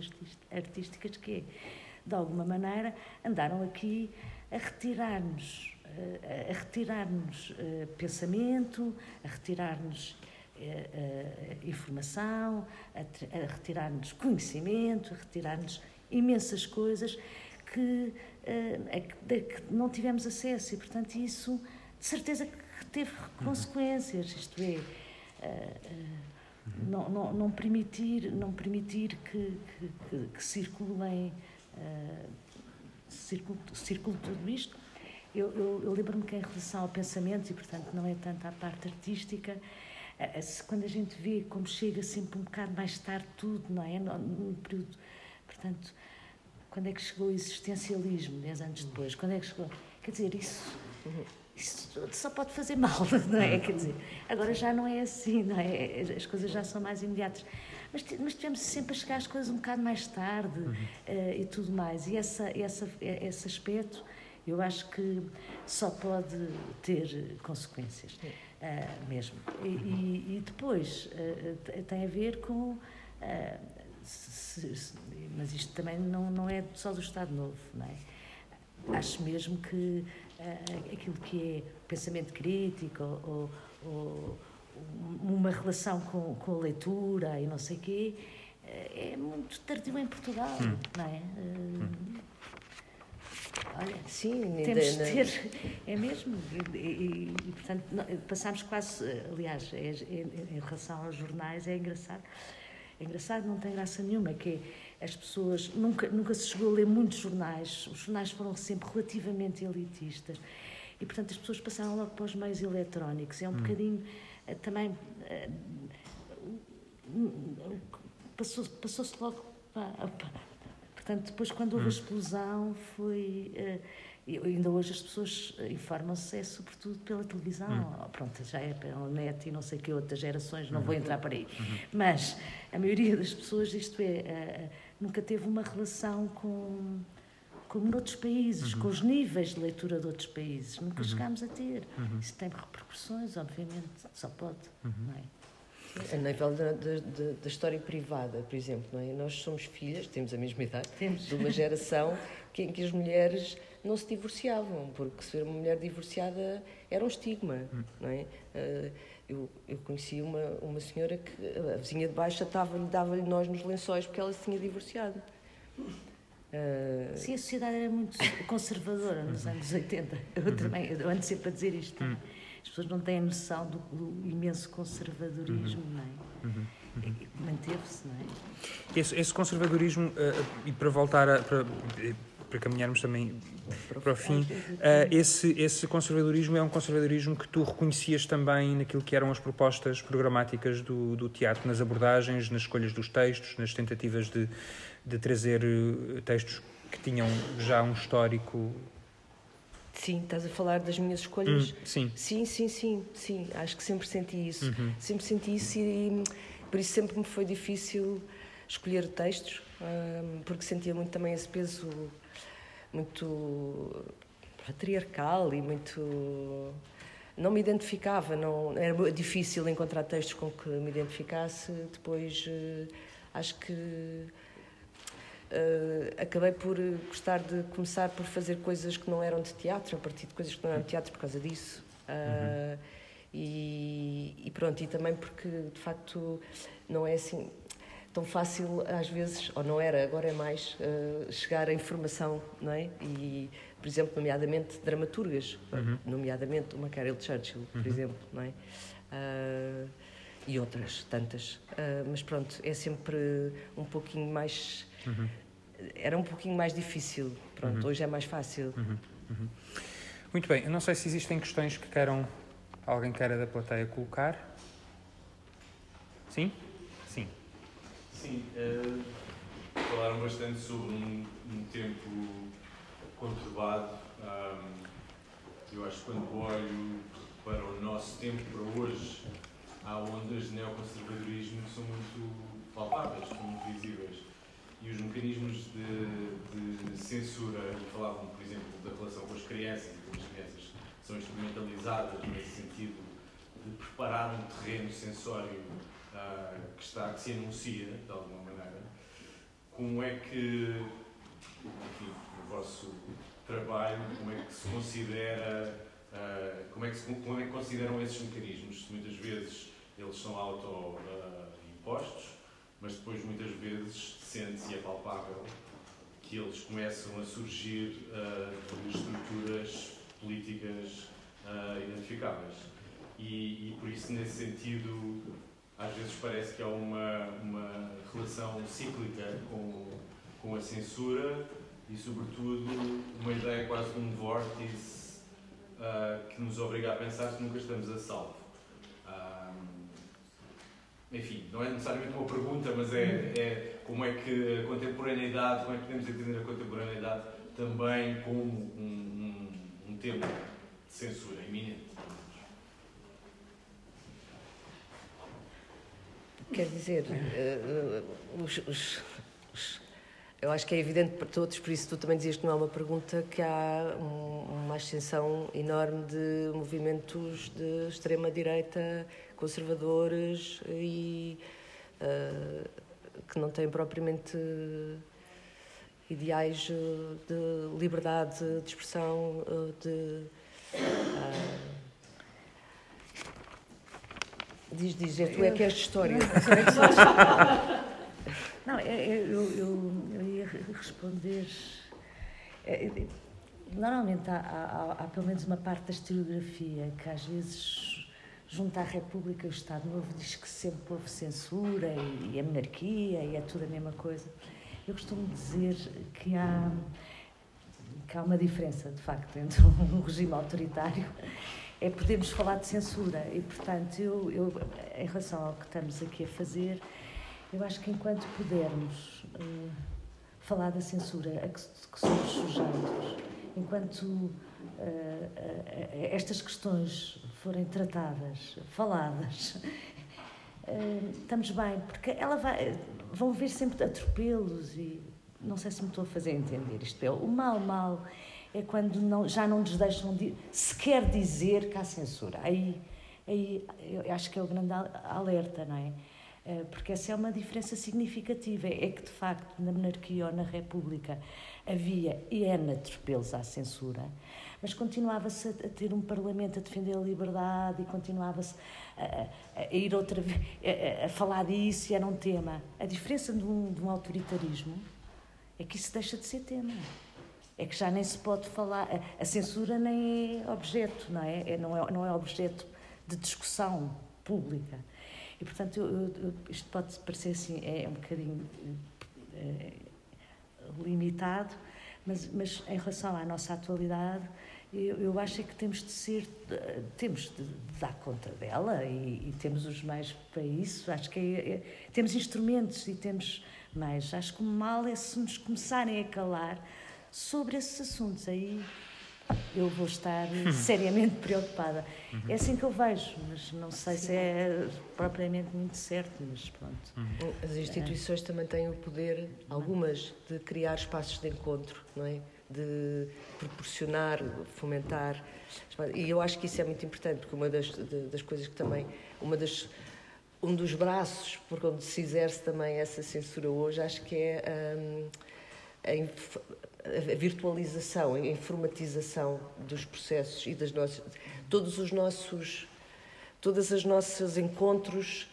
artísticas, que é, de alguma maneira, andaram aqui a retirar-nos eh, a retirar-nos uh, pensamento, a retirar-nos uh, informação, a retirar-nos conhecimento, a retirar-nos imensas coisas que, uh, que, não tivemos acesso e, portanto, isso de certeza que teve consequências, isto é, não, não, não, permitir, não permitir que, que, que circulem, circule, circule tudo isto. Eu, eu, eu lembro-me que em relação ao pensamento, e portanto não é tanto à parte artística, quando a gente vê como chega sempre um bocado mais tarde tudo, não é? Num período, portanto, quando é que chegou o existencialismo, dez anos depois? Quando é que chegou? Quer dizer, isso, isso só pode fazer mal, não é? Quer dizer, agora já não é assim, não é? As coisas já são mais imediatas. Mas, mas tivemos sempre a chegar às coisas um bocado mais tarde uhum. uh, e tudo mais. E essa, essa, esse aspecto eu acho que só pode ter consequências uh, mesmo. E, e, e depois uh, tem a ver com. Uh, se, se, mas isto também não, não é só do Estado Novo, não é? Acho mesmo que aquilo que é pensamento crítico ou, ou, uma relação com, com a leitura e não sei o quê é muito tardio em Portugal, hum. não é? Hum. Olha, sim, temos de ter, é mesmo, e, e, e portanto passámos quase, aliás, é, é, em relação aos jornais é engraçado, é engraçado, não tem graça nenhuma, que é, as pessoas, nunca, nunca se chegou a ler muitos jornais, os jornais foram sempre relativamente elitistas, e portanto as pessoas passaram logo para os meios eletrónicos, é um hum. bocadinho eh, também, eh, passou-se passou logo para, para Portanto, depois, quando houve a hum. explosão, foi. Uh, ainda hoje as pessoas informam-se, é sobretudo pela televisão. Hum. Pronto, já é pela net e não sei que outras gerações, não vou uhum. entrar para aí. Uhum. Mas a maioria das pessoas, isto é, uh, nunca teve uma relação com. Como noutros países, uhum. com os níveis de leitura de outros países. Nunca uhum. chegámos a ter. Uhum. Isso tem repercussões, obviamente, só pode. Uhum. Não é? A nível da, da, da, história privada, por exemplo, não é? nós somos filhas, temos a mesma idade, temos. de uma geração que, em que as mulheres não se divorciavam, porque ser uma mulher divorciada era um estigma. Hum. Não é? Eh, eu, eu conheci uma, uma senhora que a vizinha de baixo dava-lhe dava nós nos lençóis porque ela se tinha divorciado. Uh... Sim, a sociedade era muito conservadora nos anos 80. Eu uhum. também, eu ando sempre a dizer isto. Uhum. As pessoas não têm a noção do, do imenso conservadorismo, uhum. não é? Uhum. Uhum. Manteve-se, não é? Esse, esse conservadorismo, uh, e para voltar a. Para, para caminharmos também para o fim, uh, esse, esse conservadorismo é um conservadorismo que tu reconhecias também naquilo que eram as propostas programáticas do, do teatro, nas abordagens, nas escolhas dos textos, nas tentativas de, de trazer eh, textos que tinham já um histórico Sim, estás a falar das minhas escolhas? Hum, sim. Sim, sim, sim, sim. Acho que sempre senti isso. Uhum. Sempre senti isso e por isso sempre me foi difícil escolher textos, porque sentia muito também esse peso muito patriarcal e muito não me identificava, não era difícil encontrar textos com que me identificasse. Depois uh, acho que uh, acabei por gostar de começar por fazer coisas que não eram de teatro, a partir de coisas que não eram de teatro por causa disso. Uh, uhum. e, e, pronto, e também porque de facto não é assim tão fácil às vezes, ou não era, agora é mais, chegar à informação, não é? E por exemplo, nomeadamente dramaturgas, uhum. nomeadamente uma Carol Churchill, por uhum. exemplo, não é? Uh, e outras tantas. Uh, mas pronto, é sempre um pouquinho mais. Uhum. Era um pouquinho mais difícil. Pronto, uhum. hoje é mais fácil. Uhum. Uhum. Muito bem, eu não sei se existem questões que queiram. Alguém queira da plateia colocar? Sim? Sim. Sim. Uh, falaram bastante sobre um, um tempo conturbado. Um, eu acho que quando olho para o nosso tempo, para hoje, há ondas de neoconservadorismo que são muito palpáveis, muito visíveis. E os mecanismos de, de censura, e falavam, por exemplo, da relação com as crianças, e como as crianças são instrumentalizadas nesse sentido de preparar um terreno sensório uh, que, está, que se anuncia, de alguma maneira, como é que, enfim, vosso trabalho, como é que se considera, uh, como, é que se, como é que consideram esses mecanismos? Muitas vezes eles são auto-impostos, uh, mas depois muitas vezes sente-se e é palpável que eles começam a surgir uh, de estruturas políticas identificáveis. E, e, por isso, nesse sentido, às vezes parece que há uma, uma relação cíclica com, com a censura e, sobretudo, uma ideia quase de um vórtice uh, que nos obriga a pensar que nunca estamos a salvo. Uh, enfim, não é necessariamente uma pergunta, mas é, é como é que a contemporaneidade, como é que podemos entender a contemporaneidade também como um, um, um tema de censura iminente. Quer dizer, uh, os, os, os eu acho que é evidente para todos, por isso tu também dizias que não é uma pergunta, que há um, uma ascensão enorme de movimentos de extrema-direita, conservadores e uh, que não têm propriamente ideais de liberdade de expressão, de. Uh, diz, diz, tu é que és de história. Não, é, é, eu, eu, eu ia responder. É, normalmente há, há, há, pelo menos uma parte da historiografia que às vezes junto à República e o Estado Novo diz que sempre houve censura e, e a monarquia e é tudo a mesma coisa. Eu costumo dizer que há, que há uma diferença, de facto, entre um regime autoritário é podermos falar de censura e, portanto, eu, eu em relação ao que estamos aqui a fazer, eu acho que enquanto pudermos uh, falar da censura a que, que somos sujeitos, enquanto uh, uh, estas questões forem tratadas, faladas, estamos bem, porque ela vai, vão ver sempre atropelos e não sei se me estou a fazer entender isto. É, o mal, mal é quando não, já não nos deixam de, sequer dizer que há censura. Aí, aí eu acho que é o grande alerta, não é? Eh, porque essa é uma diferença significativa. É que, de facto, na monarquia ou na república havia e N atropelos à censura, mas continuava-se a ter um parlamento a defender a liberdade e continuava-se a, a, ir outra vez a, a, falar disso e era um tema. A diferença de um, de um autoritarismo é que isso deixa de ser tema. É que já nem se pode falar. A, censura nem é objeto, não é? é? não é? Não é objeto de discussão pública. E, portanto, eu, eu, isto pode parecer assim, é um bocadinho é, limitado, mas, mas em relação à nossa atualidade, eu, eu acho é que temos de ser, temos de dar conta dela e, e temos os meios para isso. Acho que é, é, temos instrumentos e temos mais. Acho que o mal é se nos começarem a calar sobre esses assuntos. Aí eu vou estar seriamente preocupada. Uhum. É assim que eu vejo, mas não sei Sim. se é propriamente muito certo, mas pronto. Uhum. As instituições é. também têm o poder, algumas, de criar espaços de encontro, não é? de proporcionar, fomentar. E eu acho que isso é muito importante, porque uma das, das coisas que também, uma das, um dos braços por onde se exerce também essa censura hoje, acho que é hum, a, virtualização, a informatização dos processos e das nossas, todos os nossos, todas as nossos encontros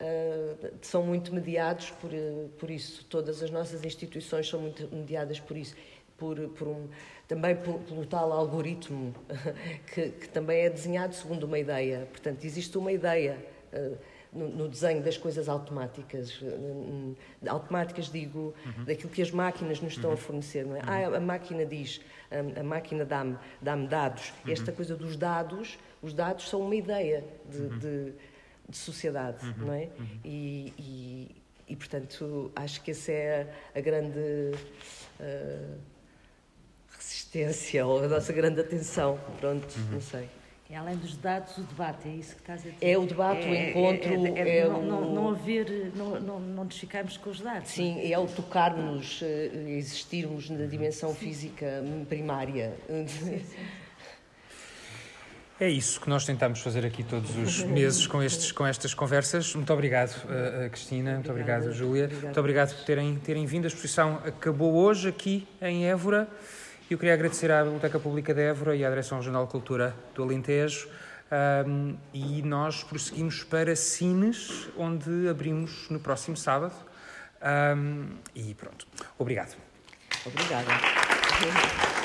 uh, são muito mediados por, por isso, todas as nossas instituições são muito mediadas por isso por, por um, também pelo, pelo, tal algoritmo que, que, também é desenhado segundo uma ideia. Portanto, existe uma ideia uh, no, no, desenho das coisas automáticas. Uh, automáticas, digo, uhum. daquilo que as máquinas nos estão uhum. a fornecer. Não é? Uhum. Ah, a máquina diz, a, a máquina dá-me dá dados. Uhum. Esta coisa dos dados, os dados são uma ideia de, uhum. de, de sociedade, uhum. não é? E, e, e, portanto, acho que essa é a, a grande. Uh, resistência ou a nossa grande atenção. Pronto, não sei. E além dos dados, o debate, é isso que estás a dizer? É o debate, é, o encontro. É, é, é, é não, não, não, haver, não, não, não nos ficarmos com os dados. Sim, é o tocarmos, eh, existirmos na dimensão sim. física primária. Sim, sim. É isso que nós tentamos fazer aqui todos os meses com, estes, com estas conversas. Muito obrigado, uh, Cristina. Muito obrigado, Júlia. Muito obrigado por terem, terem vindo. A exposição acabou hoje aqui em Évora. Eu queria agradecer à Biblioteca Pública de Évora e à Direção Regional de Cultura do Alentejo. Um, e nós prosseguimos para Cines, onde abrimos no próximo sábado. Um, e pronto. Obrigado. Obrigada.